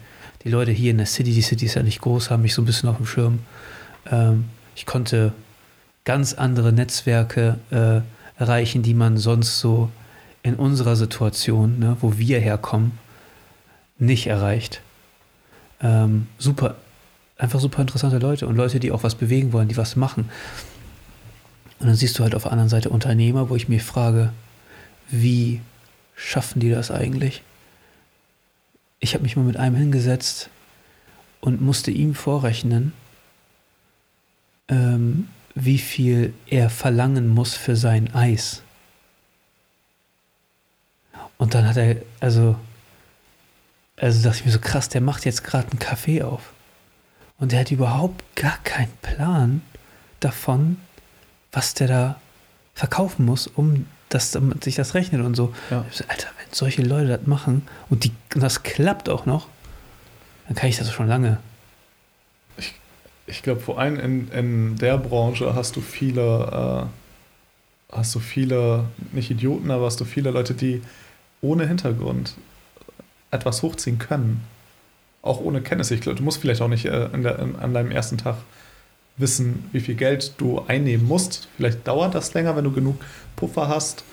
Die Leute hier in der City, die City ist ja nicht groß, haben mich so ein bisschen auf dem Schirm. Ähm, ich konnte ganz andere Netzwerke äh, erreichen, die man sonst so in unserer Situation, ne, wo wir herkommen, nicht erreicht. Ähm, super, einfach super interessante Leute und Leute, die auch was bewegen wollen, die was machen. Und dann siehst du halt auf der anderen Seite Unternehmer, wo ich mir frage, wie schaffen die das eigentlich? Ich habe mich mal mit einem hingesetzt und musste ihm vorrechnen, ähm, wie viel er verlangen muss für sein Eis. Und dann hat er, also, also dachte ich mir so krass, der macht jetzt gerade einen Kaffee auf. Und der hat überhaupt gar keinen Plan davon, was der da verkaufen muss, um das, damit sich das rechnet und so. Ja. So, Alter, wenn solche Leute das machen und, die, und das klappt auch noch, dann kann ich das schon lange. Ich, ich glaube, vor allem in, in der Branche hast du viele, äh, hast du viele, nicht Idioten, aber hast du viele Leute, die ohne Hintergrund etwas hochziehen können. Auch ohne Kenntnis. Ich glaube, du musst vielleicht auch nicht äh, der, in, an deinem ersten Tag wissen, wie viel Geld du einnehmen musst. Vielleicht dauert das länger, wenn du genug Puffer hast.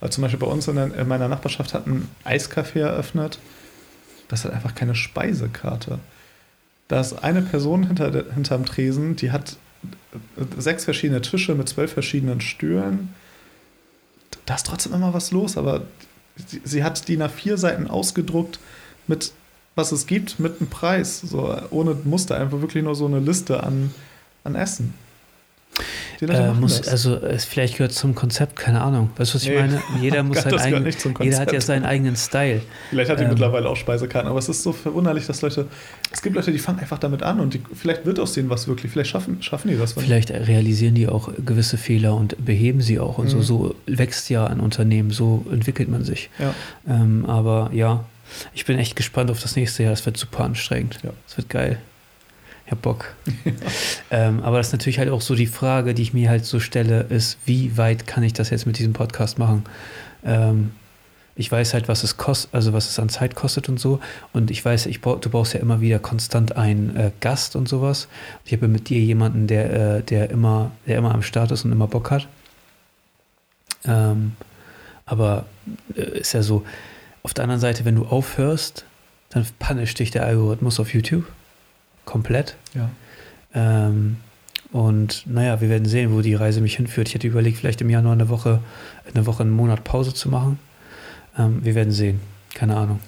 Also zum Beispiel bei uns in, der, in meiner Nachbarschaft hat ein Eiscafé eröffnet. Das hat einfach keine Speisekarte. Da ist eine Person hinter, hinterm Tresen, die hat sechs verschiedene Tische mit zwölf verschiedenen Stühlen. Da ist trotzdem immer was los, aber sie, hat die nach vier Seiten ausgedruckt mit was es gibt, mit einem Preis. So ohne Muster, einfach wirklich nur so eine Liste an, an Essen. Die Leute Äh, muss, das. Also es vielleicht gehört zum Konzept, keine Ahnung. Weißt du, was ich Nee. meine? Jeder muss nicht zum jeder hat ja seinen eigenen Style. Vielleicht hat die Ähm. mittlerweile auch Speisekarten, aber es ist so verwunderlich, dass Leute. Es gibt Leute, die fangen einfach damit an und die, vielleicht wird aus denen was wirklich. Vielleicht schaffen, schaffen die das. Vielleicht realisieren die auch gewisse Fehler und beheben sie auch und so. Mhm. So wächst ja ein Unternehmen, so entwickelt man sich. Ja. Ähm, aber ja, ich bin echt gespannt auf das nächste Jahr. Es wird super anstrengend. Ja. Es wird geil. Ich hab Bock. ähm, aber das ist natürlich halt auch so die Frage, die ich mir halt so stelle, ist, wie weit kann ich das jetzt mit diesem Podcast machen? Ähm, ich weiß halt, was es kostet, also was es an Zeit kostet und so. Und ich weiß, ich brauch, du brauchst ja immer wieder konstant einen äh, Gast und sowas. Und ich habe mit dir jemanden, der, äh, der immer, der immer am Start ist und immer Bock hat. Ähm, aber äh, ist ja so, auf der anderen Seite, wenn du aufhörst, dann punisht dich der Algorithmus auf YouTube. Komplett. Ja. Ähm, und naja, wir werden sehen, wo die Reise mich hinführt. Ich hätte überlegt, vielleicht im Januar eine Woche, eine Woche, einen Monat Pause zu machen. Ähm, wir werden sehen. Keine Ahnung.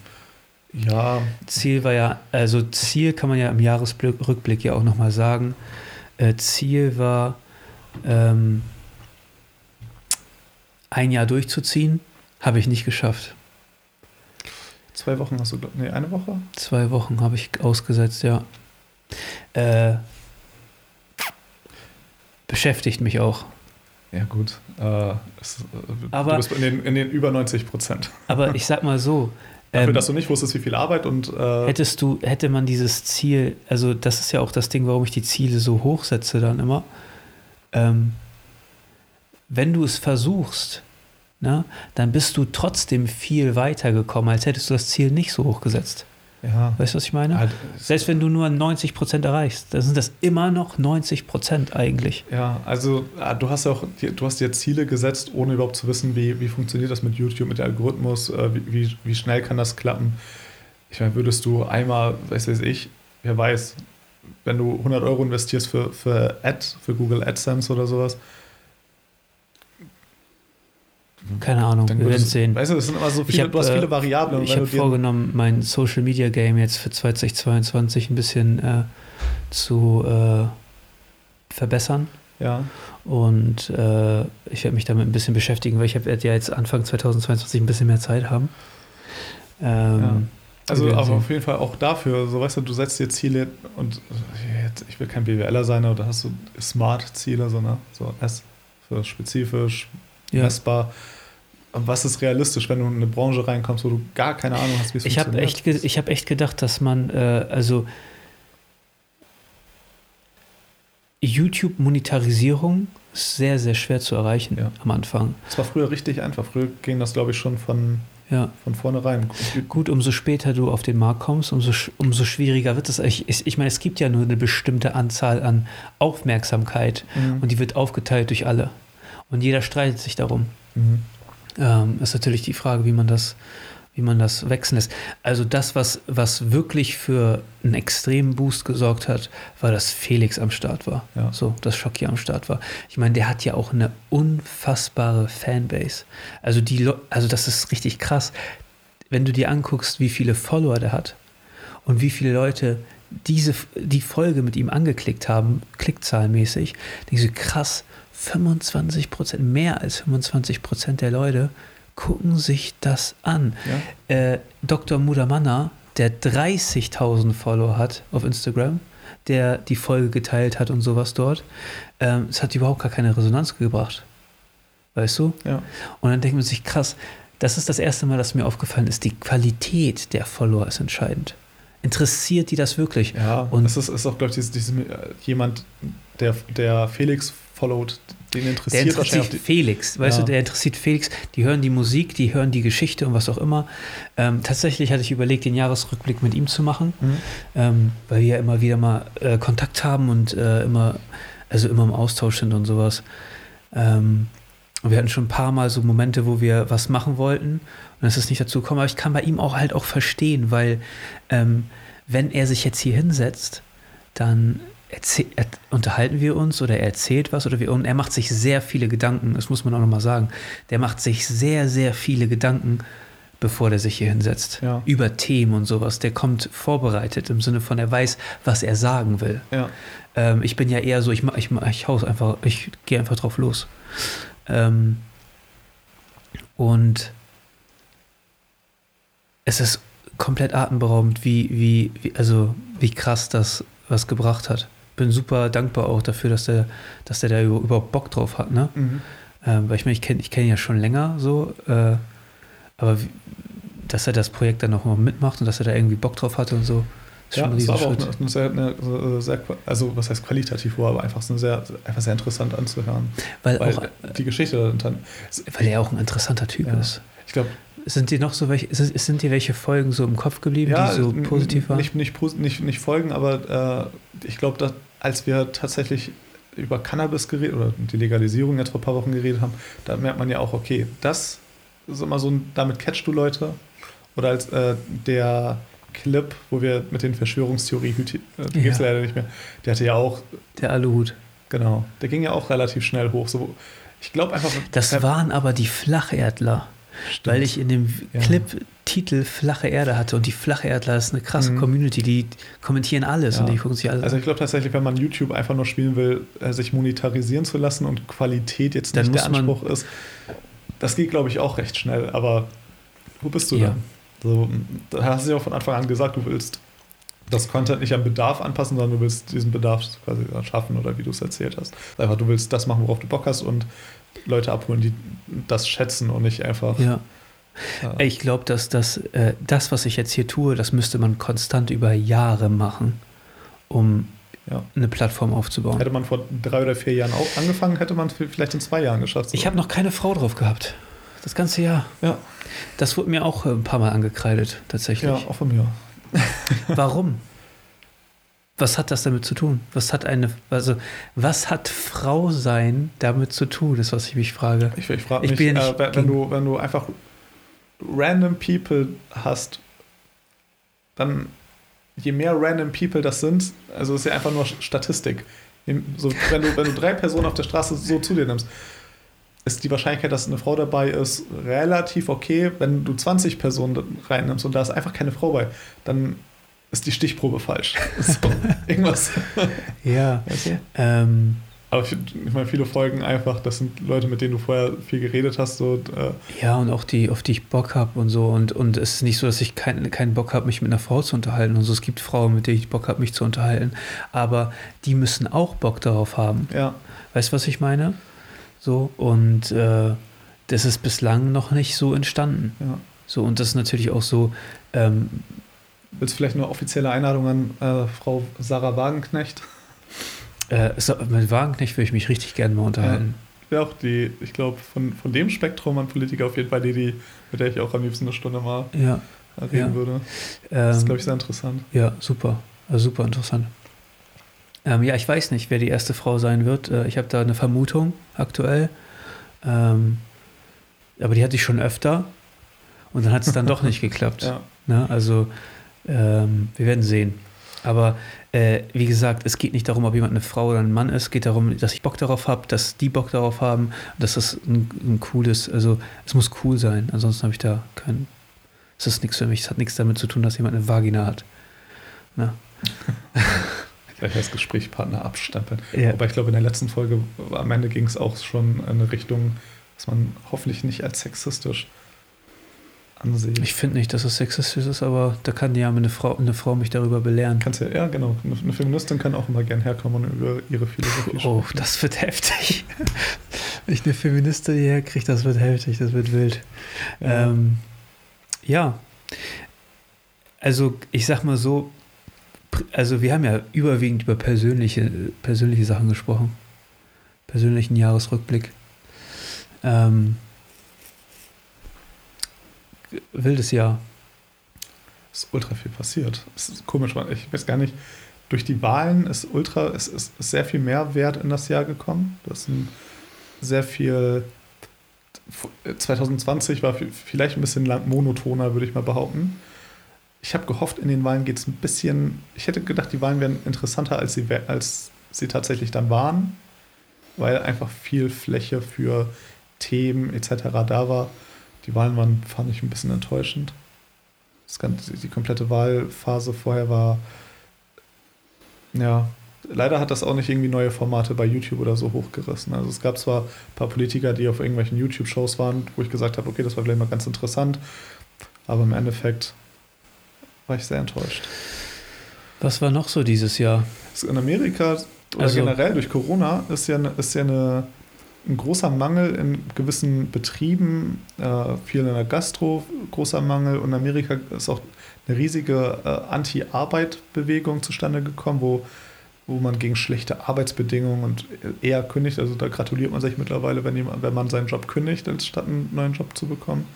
Ja, Ziel war ja, also Ziel kann man ja im Jahresrückblick ja auch nochmal sagen. Äh, Ziel war, ähm, ein Jahr durchzuziehen. Habe ich nicht geschafft. zwei Wochen hast du, nee, eine Woche? Zwei Wochen habe ich ausgesetzt, ja. Äh, beschäftigt mich auch. Ja, gut. Äh, es, äh, Aber- du bist in den, in den über 90 Prozent. Aber ich sag mal so, Dafür, ähm, dass du nicht wusstest, wie viel Arbeit und. Äh, hättest du, hätte man dieses Ziel, also das ist ja auch das Ding, warum ich die Ziele so hoch setze dann immer. Ähm, wenn du es versuchst, ne, dann bist du trotzdem viel weiter gekommen, als hättest du das Ziel nicht so hoch gesetzt. Ja. Weißt du, was ich meine? Halt, Selbst wenn du nur 90% erreichst, dann sind das immer noch 90% eigentlich. Ja, also ah, du hast ja auch, du hast dir Ziele gesetzt, ohne überhaupt zu wissen, wie, wie funktioniert das mit YouTube, mit dem Algorithmus, äh, wie, wie, wie schnell kann das klappen. Ich meine, würdest du einmal, weiß weiß ich, wer weiß, wenn du 100 Euro investierst für, für Ad, für Google AdSense oder sowas, Keine Ahnung, wir werden sehen. Weißt du, das sind immer so viele, hab, du hast äh, viele Variablen. Ich habe vorgenommen, mein Social Media Game jetzt für 2022 ein bisschen äh, zu äh, verbessern. Ja, Und äh, ich werde mich damit ein bisschen beschäftigen, weil ich werde ja jetzt Anfang 2022 ein bisschen mehr Zeit haben. Ähm, Also werden aber sehen. auf jeden Fall auch dafür, so weißt du, du setzt dir Ziele und jetzt- ich will kein BWLer sein, aber da hast du Smart-Ziele, so, ne? So S für spezifisch, ja. messbar. Was ist realistisch, wenn du in eine Branche reinkommst, wo du gar keine Ahnung hast, wie es Ich habe funktioniert? echt, ge ich hab echt gedacht, dass man, äh, also YouTube-Monetarisierung ist sehr, sehr schwer zu erreichen Ja. am Anfang. Das war früher richtig einfach. Früher ging das, glaube ich, schon von, Ja. von vornherein. Gut, umso später du auf den Markt kommst, umso, umso schwieriger wird es. Ich, ich, ich meine, es gibt ja nur eine bestimmte Anzahl an Aufmerksamkeit Mhm. und die wird aufgeteilt durch alle. Und jeder streitet sich darum. Mhm. Ähm, ist natürlich die Frage, wie man das, wie man das wechseln lässt. Also das, was, was wirklich für einen extremen Boost gesorgt hat, war, dass Felix am Start war. Ja. So, dass Schocki am Start war. Ich meine, der hat ja auch eine unfassbare Fanbase. Also die, also das ist richtig krass. Wenn du dir anguckst, wie viele Follower der hat und wie viele Leute diese, die Folge mit ihm angeklickt haben, klickzahlenmäßig, denkst du, krass, 25 Prozent, mehr als 25 Prozent der Leute gucken sich das an. Ja. Äh, Dr. Mudamanna, der 30.000 Follower hat auf Instagram, der die Folge geteilt hat und sowas dort, ähm, es hat überhaupt gar keine Resonanz gebracht. Weißt du? Ja. Und dann denkt man sich, krass, das ist das erste Mal, dass mir aufgefallen ist, die Qualität der Follower ist entscheidend. Interessiert die das wirklich? Ja, Und- und das ist, ist auch, glaube ich, dieses, dieses, äh, jemand, der, der Felix followt, den Der interessiert wahrscheinlich interessiert auch Felix, weißt Ja. du, der interessiert Felix. Die hören die Musik, die hören die Geschichte und was auch immer. Ähm, tatsächlich hatte ich überlegt, den Jahresrückblick mit ihm zu machen. Mhm. ähm, weil wir ja immer wieder mal äh, Kontakt haben und äh, immer, also immer im Austausch sind und sowas. Ähm, und wir hatten schon ein paar Mal so Momente, wo wir was machen wollten und es ist nicht dazu gekommen. Aber ich kann bei ihm auch halt auch verstehen, weil ähm, wenn er sich jetzt hier hinsetzt, dann erzäh- er, unterhalten wir uns oder er erzählt was oder wir, und er macht sich sehr viele Gedanken, das muss man auch nochmal sagen. Der macht sich sehr, sehr viele Gedanken, bevor der sich hier hinsetzt. Ja. Über Themen und sowas. Der kommt vorbereitet im Sinne von, er weiß, was er sagen will. Ja. Ähm, ich bin ja eher so, ich, ich, ich haus einfach, ich gehe einfach drauf los. Ähm, und es ist komplett atemberaubend, wie, wie, wie, also wie krass das was gebracht hat. Bin super dankbar auch dafür, dass der, dass der da über- überhaupt Bock drauf hat, ne? Mhm. Ähm, weil ich meine, ich kenne ich kenn ihn ja schon länger so, äh, aber wie, dass er das Projekt dann noch mal mitmacht und dass er da irgendwie Bock drauf hatte und so, ist Ja, schon ein es war aber auch eine, eine sehr, eine sehr, qua- also was heißt qualitativ war, aber einfach so sehr, einfach sehr interessant anzuhören. Weil, Weil auch, die Geschichte dann, weil er auch ein interessanter Typ Ja. ist. ich glaube, Sind dir noch so welche, sind, dir welche Folgen so im Kopf geblieben, ja, die so positiv waren? Nicht, nicht, nicht, nicht folgen, aber äh, ich glaube, dass als wir tatsächlich über Cannabis geredet oder die Legalisierung jetzt vor ein paar Wochen geredet haben, da merkt man ja auch, okay, das ist immer so ein, damit catchst du Leute. Oder als äh, der Clip, wo wir mit den Verschwörungstheorie, äh, die gibt es Ja. leider nicht mehr, der hatte ja auch, Der Aluhut. genau, der ging ja auch relativ schnell hoch. So, ich glaube einfach, Das waren aber die Flacherdler. Weil ich in dem Ja. Clip Titel Flache Erde hatte und die Flache Erdler ist eine krasse Mhm. Community, die kommentieren alles Ja. und die gucken sich alles Also ich glaube tatsächlich, wenn man YouTube einfach nur spielen will, äh, sich monetarisieren zu lassen und Qualität jetzt Dann nicht der Anspruch ist, das geht, glaube ich, auch recht schnell. Aber wo bist du Ja. denn? So, da hast du ja auch von Anfang an gesagt, du willst das Content nicht am Bedarf anpassen, sondern du willst diesen Bedarf quasi schaffen oder wie du es erzählt hast. Einfach, du willst das machen, worauf du Bock hast und Leute abholen, die das schätzen und nicht einfach. Ja. äh, Ich glaube, dass das, äh, das, was ich jetzt hier tue, das müsste man konstant über Jahre machen, um Ja. eine Plattform aufzubauen. Hätte man vor drei oder vier Jahren auch angefangen, hätte man es vielleicht in zwei Jahren geschafft. Ich habe noch keine Frau drauf gehabt. Das ganze Jahr. Ja. Das wurde mir auch äh, ein paar Mal angekreidet, tatsächlich. ja, auch von mir. Warum? Was hat das damit zu tun? Was hat eine, also was hat Frau sein damit zu tun, ist, was ich mich frage. Ich, ich frage Ich mich, bin ja äh, wenn, wenn, du, wenn du einfach random People hast, dann je mehr random People das sind, also ist ja einfach nur Statistik. So, wenn, du, wenn du drei Personen auf der Straße so zu dir nimmst, ist die Wahrscheinlichkeit, dass eine Frau dabei ist, relativ okay. Wenn du 20 Personen reinnimmst und da ist einfach keine Frau bei, dann ist die Stichprobe falsch. So, irgendwas. Ja. Du? Ähm, Aber ich, ich meine, viele Folgen einfach, das sind Leute, mit denen du vorher viel geredet hast. So, und, äh, ja, und auch die, auf die ich Bock habe und so. Und, und es ist nicht so, dass ich keinen keinen Bock habe, mich mit einer Frau zu unterhalten. Und so, es gibt Frauen, mit denen ich Bock habe, mich zu unterhalten. Aber die müssen auch Bock darauf haben. ja. Weißt du, was ich meine? So, und äh, das ist bislang noch nicht so entstanden. Ja. So, und das ist natürlich auch so, ähm, Willst du vielleicht eine offizielle Einladung an äh, Frau Sarah Wagenknecht? Äh, so, mit Wagenknecht würde ich mich richtig gerne mal unterhalten. Wäre auch die, ich glaube, von, von dem Spektrum an Politiker auf jeden Fall die, die, mit der ich auch am liebsten eine Stunde mal Ja, reden Ja. würde. Das ist, ähm, glaube ich, sehr interessant. ja, super. Also super interessant. Ähm, ja, ich weiß nicht, wer die erste Frau sein wird. Äh, ich habe da eine Vermutung aktuell. Ähm, aber die hatte ich schon öfter. Und dann hat es dann doch nicht geklappt. Ja. Ne? Also, ähm, wir werden sehen. Aber äh, wie gesagt, es geht nicht darum, ob jemand eine Frau oder ein Mann ist. Es geht darum, dass ich Bock darauf habe, dass die Bock darauf haben, dass das ein, ein cooles, also es muss cool sein. Ansonsten habe ich da kein, es ist nichts für mich. Es hat nichts damit zu tun, dass jemand eine Vagina hat. Ne? Gleich als Gesprächspartner abstempeln. Ja. Aber ich glaube, in der letzten Folge am Ende ging es auch schon in eine Richtung, was man hoffentlich nicht als sexistisch ansieht. Ich finde nicht, dass es sexistisch ist, aber da kann ja eine Frau, eine Frau mich darüber belehren. Kannst ja, ja, genau. Eine Feministin kann auch immer gern herkommen und über ihre Philosophie Oh, sprechen. das wird heftig. Wenn ich eine Feministin hierher kriege, das wird heftig, das wird wild. Ja. Ähm, ja. Also, ich sag mal so, also wir haben ja überwiegend über persönliche, persönliche Sachen gesprochen. Persönlichen Jahresrückblick. Ähm, wildes Jahr. ist ultra viel passiert. Es ist komisch, ich weiß gar nicht, durch die Wahlen ist ultra, es ist, ist sehr viel mehr Wert in das Jahr gekommen. Das ist ein sehr viel. 2020 war vi- vielleicht ein bisschen monotoner, würde ich mal behaupten. Ich habe gehofft, in den Wahlen geht es ein bisschen. Ich hätte gedacht, die Wahlen wären interessanter, als sie, als sie tatsächlich dann waren, weil einfach viel Fläche für Themen etc. da war. Die Wahlen waren, fand ich, ein bisschen enttäuschend. Ganze, die komplette Wahlphase vorher war. Ja, leider hat das auch nicht irgendwie neue Formate bei YouTube oder so hochgerissen. Also es gab zwar ein paar Politiker, die auf irgendwelchen YouTube-Shows waren, wo ich gesagt habe, okay, das war vielleicht mal ganz interessant, aber im Endeffekt war ich sehr enttäuscht. Was war noch so dieses Jahr? In Amerika oder Also- generell durch Corona ist ja, ist ja eine, ein großer Mangel in gewissen Betrieben, äh, viel in der Gastro, großer Mangel. Und in Amerika ist auch eine riesige äh, Anti-Arbeit-Bewegung zustande gekommen, wo, wo man gegen schlechte Arbeitsbedingungen und eher kündigt. Also da gratuliert man sich mittlerweile, wenn, jemand, wenn man seinen Job kündigt, als statt einen neuen Job zu bekommen.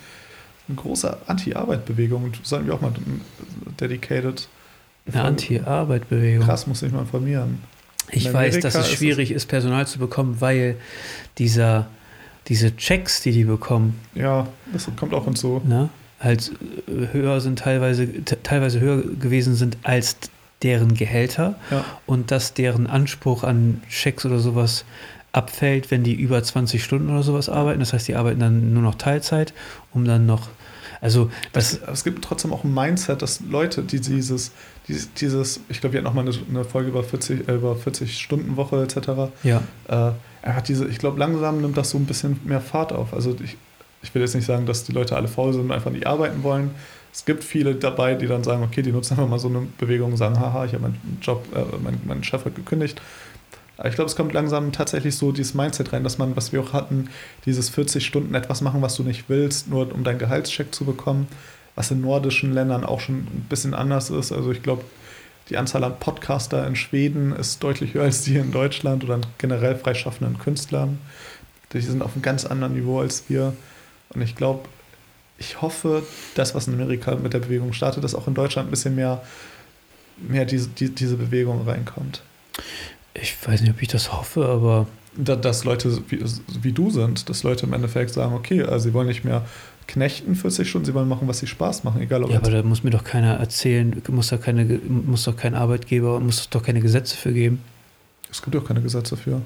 Eine große Anti-Arbeit-Bewegung. Und sollten wir auch mal dedicated. Eine Anti-Arbeit-Bewegung. Krass, muss ich mal informieren. Ich weiß, dass es ist es- schwierig ist, Personal zu bekommen, weil dieser, diese Checks, die die bekommen, Ja, das kommt auch hinzu. ne, halt höher sind teilweise, te- teilweise höher gewesen sind als deren Gehälter Ja. und dass deren Anspruch an Checks oder sowas abfällt, wenn die über 20 Stunden oder sowas arbeiten. Das heißt, die arbeiten dann nur noch Teilzeit, um dann noch, also das, Es, gibt trotzdem auch ein Mindset, dass Leute, die dieses, dieses, dieses ich glaube, wir hatten noch mal eine, eine Folge über 40, äh, über 40 Stunden Woche etc. ja, Äh, er hat diese, ich glaube, langsam nimmt das so ein bisschen mehr Fahrt auf. Also ich, ich will jetzt nicht sagen, dass die Leute alle faul sind und einfach nicht arbeiten wollen. Es gibt viele dabei, die dann sagen, okay, die nutzen einfach mal so eine Bewegung und sagen, haha, ich habe meinen Job, äh, mein, meinen Chef hat gekündigt. Aber ich glaube, es kommt langsam tatsächlich so dieses Mindset rein, dass man, was wir auch hatten, dieses 40 Stunden etwas machen, was du nicht willst, nur um deinen Gehaltscheck zu bekommen, was in nordischen Ländern auch schon ein bisschen anders ist. Also ich glaube, die Anzahl an Podcaster in Schweden ist deutlich höher als die in Deutschland oder generell freischaffenden Künstlern. Die sind auf einem ganz anderen Niveau als wir. Und ich glaube, ich hoffe, das, was in Amerika mit der Bewegung startet, dass auch in Deutschland ein bisschen mehr, mehr diese, die, diese Bewegung reinkommt. Ich weiß nicht, ob ich das hoffe, aber Da, dass Leute wie, wie du sind, dass Leute im Endeffekt sagen, okay, also sie wollen nicht mehr knechten 40 Stunden, sie wollen machen, was sie Spaß machen, egal ob Ja, aber da muss mir doch keiner erzählen, muss da keine, muss doch kein Arbeitgeber, muss doch keine Gesetze für geben. es gibt auch keine Gesetze für.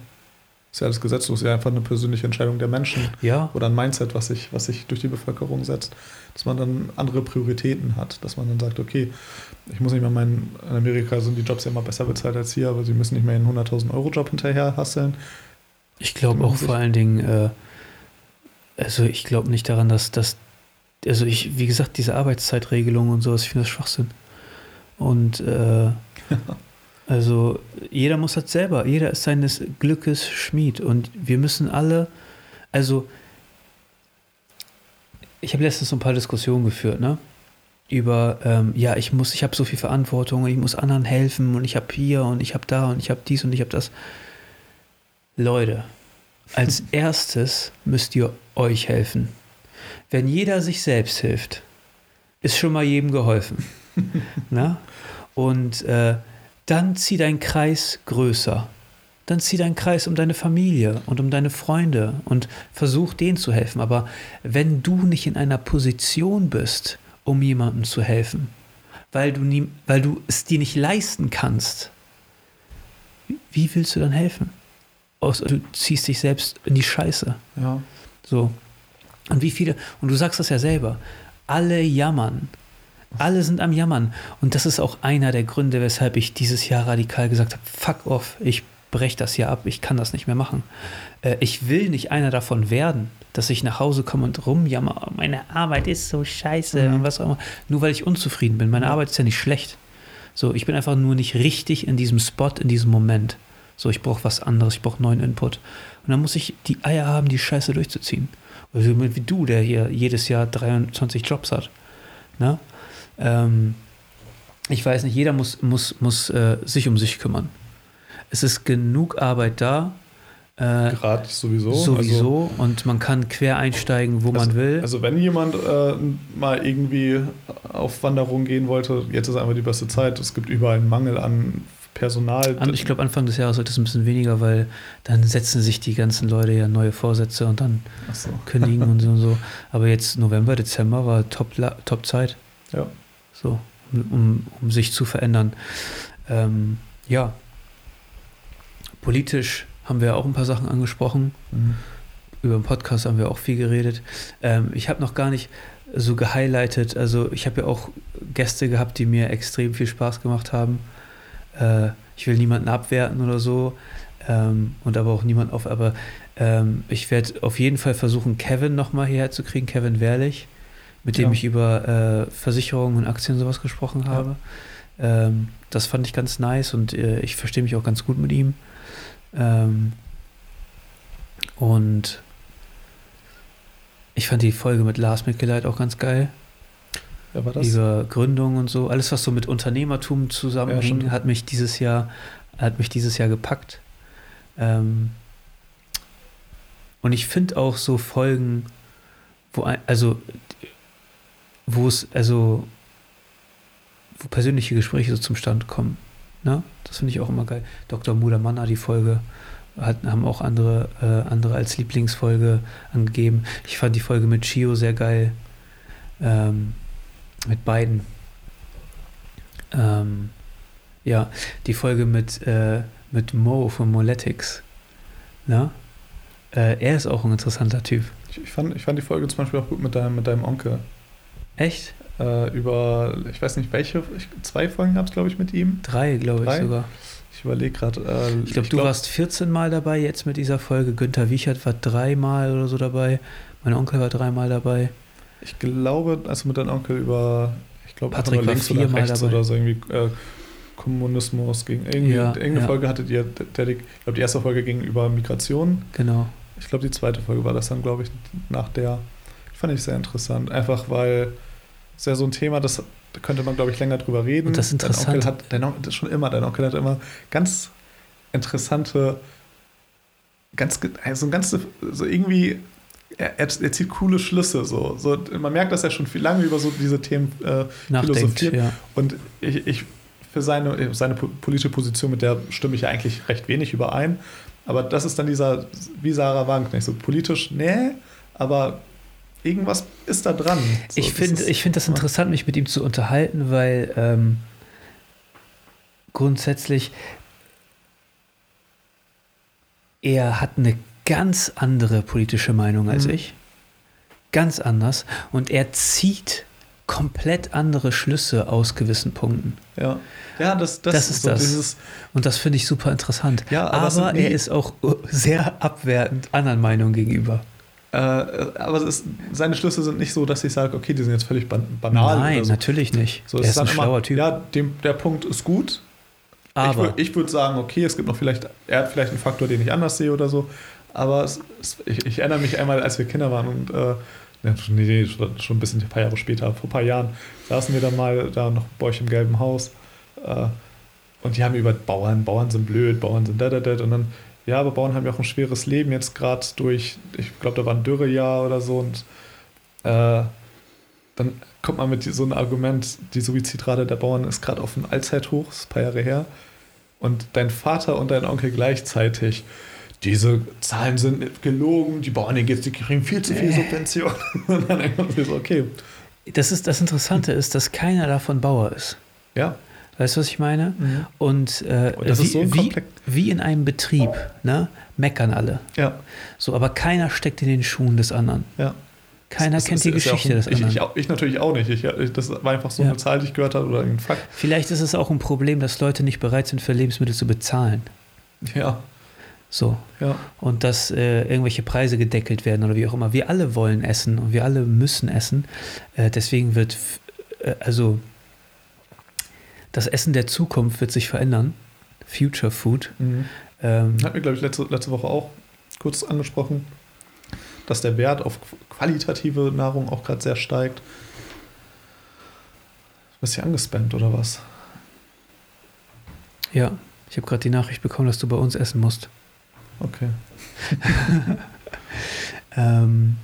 Ist ja alles gesetzlos, ist ja einfach eine persönliche Entscheidung der Menschen. Ja, oder ein Mindset, was sich, was sich durch die Bevölkerung setzt, dass man dann andere Prioritäten hat, dass man dann sagt, okay, ich muss nicht mehr meinen, in Amerika sind die Jobs ja immer besser bezahlt als hier, aber sie müssen nicht mehr einen 100.000 Euro Job hinterher hasseln. ich glaube machen auch vor allen Dingen, äh, also ich glaube nicht daran, dass das, also ich, wie gesagt, diese Arbeitszeitregelung und sowas, ich finde das Schwachsinn. Und äh, also jeder muss das selber, jeder ist seines Glückes Schmied und wir müssen alle, also ich habe letztens so ein paar Diskussionen geführt, ne? über, ähm, ja, ich muss, ich habe so viel Verantwortung und ich muss anderen helfen und ich habe hier und ich habe da und ich habe dies und ich habe das. Leute, als erstes müsst ihr euch helfen. Wenn jeder sich selbst hilft, ist schon mal jedem geholfen. Na? Und äh, dann zieh deinen Kreis größer. Dann zieh deinen Kreis um deine Familie und um deine Freunde und versuch denen zu helfen. Aber wenn du nicht in einer Position bist, um jemandem zu helfen, weil du, nie, weil du es dir nicht leisten kannst, wie willst du dann helfen? Du ziehst dich selbst in die Scheiße. Ja. So. Und wie viele, und du sagst das ja selber, alle jammern. Alle sind am Jammern. Und das ist auch einer der Gründe, weshalb ich dieses Jahr radikal gesagt habe: fuck off, ich breche das hier ab, ich kann das nicht mehr machen. Äh, ich will nicht einer davon werden, dass ich nach Hause komme und rumjammer, oh, meine Arbeit ist so scheiße mhm. und was auch immer. Nur weil ich unzufrieden bin. Meine Arbeit ist ja nicht schlecht. So, ich bin einfach nur nicht richtig in diesem Spot, in diesem Moment. So, ich brauche was anderes, ich brauche neuen Input. Und dann muss ich die Eier haben, die Scheiße durchzuziehen. Also wie du, der hier jedes Jahr 23 Jobs hat. Ne? Ähm, ich weiß nicht, jeder muss, muss, muss äh, sich um sich kümmern. Es ist genug Arbeit da. Äh, Gerade sowieso. Sowieso. Also, und man kann quer einsteigen, wo also, man will. Also wenn jemand äh, mal irgendwie auf Wanderung gehen wollte, jetzt ist einfach die beste Zeit. Es gibt überall einen Mangel an Personal. Ich glaube, Anfang des Jahres wird es ein bisschen weniger, weil dann setzen sich die ganzen Leute ja neue Vorsätze und dann so. kündigen und so und so. Aber jetzt November, Dezember war Top-Zeit. Top ja. So, um, um sich zu verändern. Ähm, ja. Politisch haben wir auch ein paar Sachen angesprochen. Mhm. Über den Podcast haben wir auch viel geredet. Ähm, ich habe noch gar nicht so gehighlightet. Also ich habe ja auch Gäste gehabt, die mir extrem viel Spaß gemacht haben. Äh, ich will niemanden abwerten oder so ähm, und aber auch niemand auf. Aber ähm, ich werde auf jeden Fall versuchen, Kevin nochmal hierher zu kriegen, Kevin Wehrlich, mit dem ja. ich über äh, Versicherungen und Aktien sowas gesprochen habe. Ja. Ähm, das fand ich ganz nice und äh, ich verstehe mich auch ganz gut mit ihm. Ähm, und ich fand die Folge mit Lars Mitgeleit auch ganz geil. Ja, war das? Über Gründung und so. Alles, was so mit Unternehmertum zusammenhing, ja, hat mich dieses Jahr, hat mich dieses Jahr gepackt. Ähm, und ich finde auch so Folgen, wo ein, also wo es, also wo persönliche Gespräche so zum Stand kommen. Ne? Das finde ich auch immer geil. Dr. Mudermann die Folge, hat, haben auch andere, äh, andere als Lieblingsfolge angegeben. Ich fand die Folge mit Chio sehr geil. Ähm, mit beiden. Ähm, ja, die Folge mit, äh, mit Mo von Moletics. Ne? Äh, er ist auch ein interessanter Typ. Ich, ich, fand, ich fand die Folge zum Beispiel auch gut mit deinem, mit deinem Onkel. Echt? Äh, über, ich weiß nicht welche, ich, zwei Folgen gab es, glaube ich, mit ihm. Drei, glaube ich sogar. Ich überlege gerade. Äh, ich glaube, du glaub, warst 14 Mal dabei jetzt mit dieser Folge. Günther Wiechert war dreimal oder so dabei. Mein Onkel war dreimal dabei. Ich glaube, also mit deinem Onkel über, ich glaube, Patrick links oder rechts dabei. oder so irgendwie äh, Kommunismus gegen irgendwie, ja, irgendeine ja. Folge hattet ihr, der, ich glaube, die erste Folge ging über Migration. Genau. Ich glaube, die zweite Folge war das dann, glaube ich, nach der. Fand ich sehr interessant. Einfach weil es ja so ein Thema, das da könnte man, glaube ich, länger drüber reden. Und das ist interessant. Dein Onkel hat, dein Onkel, schon immer, dein Onkel hat immer ganz interessante, ganz, also ganz, so irgendwie er, er, zieht coole Schlüsse. So. so. Man merkt, dass er schon viel lange über so diese Themen äh, philosophiert. Ja. Und ich, ich für seine, seine politische Position, mit der stimme ich ja eigentlich recht wenig überein. Aber das ist dann dieser, wie Sarah Wagenknecht, so politisch, nee, aber irgendwas ist da dran. So, ich finde find das interessant, mich mit ihm zu unterhalten, weil ähm, grundsätzlich er hat eine ganz andere politische Meinung als mhm. ich. Ganz anders. Und er zieht komplett andere Schlüsse aus gewissen Punkten. Ja, ja das, das, das ist so das. Dieses und das finde ich super interessant. Ja, aber, aber er ist auch sehr abwertend anderen Meinungen gegenüber. Äh, aber ist, seine Schlüsse sind nicht so, dass ich sage, okay, die sind jetzt völlig banal. Nein, so. natürlich nicht. So, er ist ein schlauer immer, Typ. Ja, dem, der Punkt ist gut. Aber ich, ich würde sagen, okay, es gibt noch vielleicht, er hat vielleicht einen Faktor, den ich anders sehe oder so. Aber es, es, ich, ich, erinnere mich einmal, als wir Kinder waren und äh, ja, nee, schon ein bisschen ein paar Jahre später, vor ein paar Jahren, saßen wir dann mal da noch bei euch im gelben Haus. Äh, und die haben über Bauern, Bauern sind blöd, Bauern sind da, da, da. Und dann, ja, aber Bauern haben ja auch ein schweres Leben jetzt gerade durch, ich glaube, da war ein Dürrejahr oder so. Und äh, dann kommt man mit so einem Argument, die Suizidrate der Bauern ist gerade auf einem Allzeithoch, das ist ein paar Jahre her. Und dein Vater und dein Onkel gleichzeitig diese Zahlen sind gelogen, die Bauern, geht's, die kriegen viel zu viel Subvention. Und dann denkt man sich so, okay. Das, ist, das Interessante ist, dass keiner davon Bauer ist. Ja. Weißt du, was ich meine? Mhm. Und, äh, Und wie, so wie, wie, in einem Betrieb, ne? meckern alle. Ja. So, aber keiner steckt in den Schuhen des anderen. Ja. Keiner das, kennt das, die Geschichte ja ein, des anderen. Ich, ich, ich, natürlich auch nicht. Ich, das war einfach so ja. eine Zahl, die ich gehört habe oder ein Fakt. Vielleicht ist es auch ein Problem, dass Leute nicht bereit sind, für Lebensmittel zu bezahlen. Ja. So. Ja. Und dass äh, irgendwelche Preise gedeckelt werden oder wie auch immer. Wir alle wollen essen und wir alle müssen essen. Äh, deswegen wird, äh, also das Essen der Zukunft wird sich verändern. Future Food. Mhm. Ähm, Hat mir, glaube ich, letzte, letzte Woche auch kurz angesprochen, dass der Wert auf qualitative Nahrung auch gerade sehr steigt. Bist du angespammt oder was? Ja, ich habe gerade die Nachricht bekommen, dass du bei uns essen musst. Okay. ähm,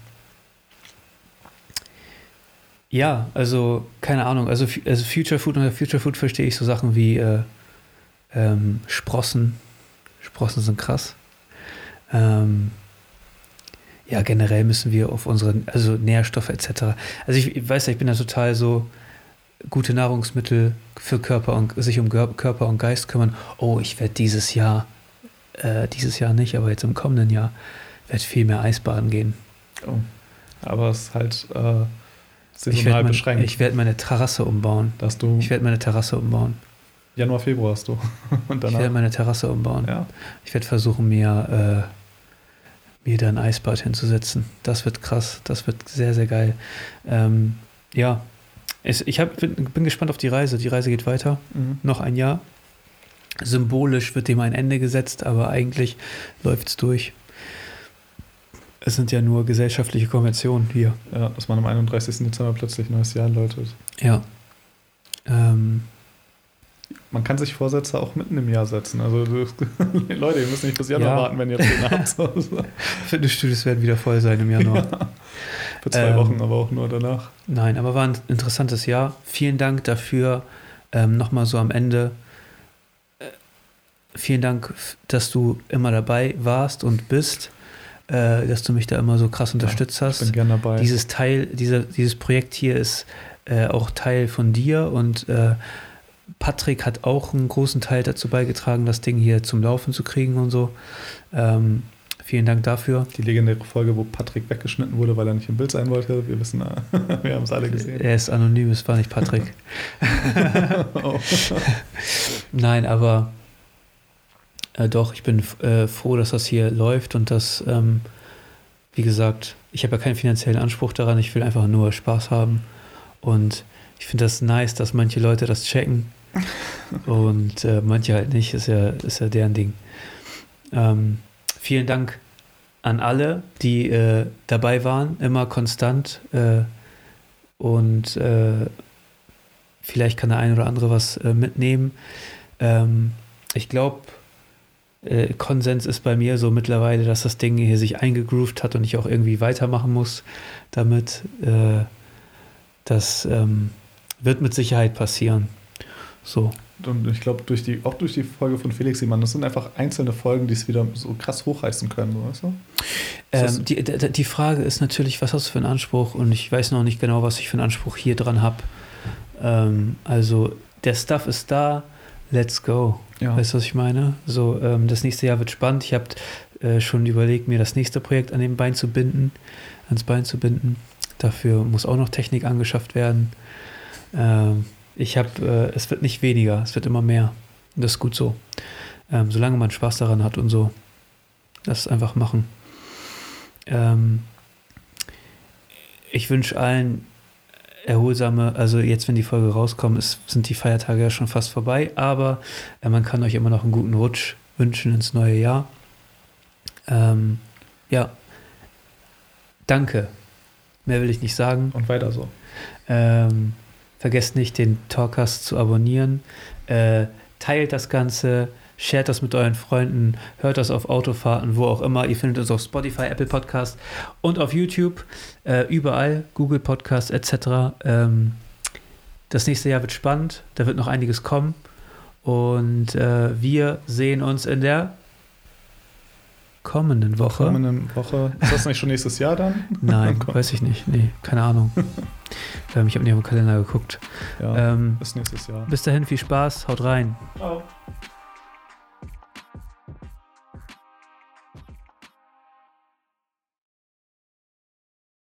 ja, also keine Ahnung. Also, also Future Food unter Future Food verstehe ich so Sachen wie äh, ähm, Sprossen. Sprossen sind krass. Ähm, ja, generell müssen wir auf unsere, also Nährstoffe etc. Also ich, ich weiß ja, ich bin da total so gute Nahrungsmittel für Körper und sich um Körper und Geist kümmern. Oh, ich werde dieses Jahr äh, dieses Jahr nicht, aber jetzt im kommenden Jahr werde viel mehr Eisbaden gehen. Oh. Aber es ist halt äh, saisonal ich beschränkt. Ich werde meine Terrasse umbauen. Dass du ich werde meine Terrasse umbauen. Januar, Februar hast du. Ich werde meine Terrasse umbauen. Ja. Ich werde versuchen, mir, äh, mir da ein Eisbad hinzusetzen. Das wird krass. Das wird sehr, sehr geil. Ähm, ja, es, ich hab, bin, bin, gespannt auf die Reise. Die Reise geht weiter. Mhm. Noch ein Jahr. Symbolisch wird dem ein Ende gesetzt, aber eigentlich läuft es durch. Es sind ja nur gesellschaftliche Konventionen hier. Ja, dass man am 31. Dezember plötzlich neues Jahr läutet. Ja. Ähm. Man kann sich Vorsätze auch mitten im Jahr setzen. Also Leute, ihr müsst nicht bis Januar ja. warten, wenn ihr den habt. Fitnessstudios werden wieder voll sein im Januar. Ja. Für zwei ähm, Wochen, aber auch nur danach. Nein, aber war ein interessantes Jahr. Vielen Dank dafür. Ähm, Nochmal so am Ende vielen Dank, dass du immer dabei warst und bist, äh, dass du mich da immer so krass unterstützt ja, hast. Ich bin gerne dabei. Dieses Teil, dieser, dieses Projekt hier ist äh, auch Teil von dir und äh, Patrick hat auch einen großen Teil dazu beigetragen, das Ding hier zum Laufen zu kriegen und so. Ähm, vielen Dank dafür. Die legendäre Folge, wo Patrick weggeschnitten wurde, weil er nicht im Bild sein wollte. Wir wissen, wir haben es alle gesehen. Er ist anonym, es war nicht Patrick. oh. Nein, aber äh, doch, ich bin äh, froh, dass das hier läuft und dass, ähm, wie gesagt, ich habe ja keinen finanziellen Anspruch daran, ich will einfach nur Spaß haben. Und ich finde das nice, dass manche Leute das checken und äh, manche halt nicht, ist ja, ist ja deren Ding. Ähm, vielen Dank an alle, die äh, dabei waren, immer konstant. Äh, und äh, vielleicht kann der eine oder andere was äh, mitnehmen. Ähm, ich glaube, äh, Konsens ist bei mir so mittlerweile, dass das Ding hier sich eingegroovt hat und ich auch irgendwie weitermachen muss damit. Äh, das ähm, wird mit Sicherheit passieren. So. Und ich glaube, durch die, auch durch die Folge von Felix Siemann, das sind einfach einzelne Folgen, die es wieder so krass hochreißen können, weißt du? Ähm, die, die Frage ist natürlich, was hast du für einen Anspruch? Und ich weiß noch nicht genau, was ich für einen Anspruch hier dran habe. Ähm, also, der Stuff ist da, let's go. Ja. Weißt du, was ich meine? So, ähm, das nächste Jahr wird spannend. Ich habe äh, schon überlegt, mir das nächste Projekt an dem Bein zu binden, ans Bein zu binden. Dafür muss auch noch Technik angeschafft werden. Ähm, ich habe, äh, es wird nicht weniger, es wird immer mehr. Und das ist gut so. Ähm, solange man Spaß daran hat und so. Das einfach machen. Ähm, ich wünsche allen erholsame, also jetzt, wenn die Folge rauskommt, ist, sind die Feiertage ja schon fast vorbei, aber äh, man kann euch immer noch einen guten Rutsch wünschen ins neue Jahr. Ähm, ja, danke. Mehr will ich nicht sagen. Und weiter so. Ähm, vergesst nicht, den Talkcast zu abonnieren. Äh, teilt das Ganze, shared das mit euren Freunden, hört das auf Autofahrten, wo auch immer. Ihr findet uns auf Spotify, Apple Podcast und auf YouTube, äh, überall, Google Podcast etc. Ähm, das nächste Jahr wird spannend, da wird noch einiges kommen. Und äh, wir sehen uns in der kommenden Woche. Kommenden Woche. Ist das nicht schon nächstes Jahr dann? Nein, weiß ich nicht. Nee, keine Ahnung. ähm, ich habe nicht auf den Kalender geguckt. Ja, Ähm, ist nächstes Jahr. bis dahin viel Spaß, haut rein. Ciao.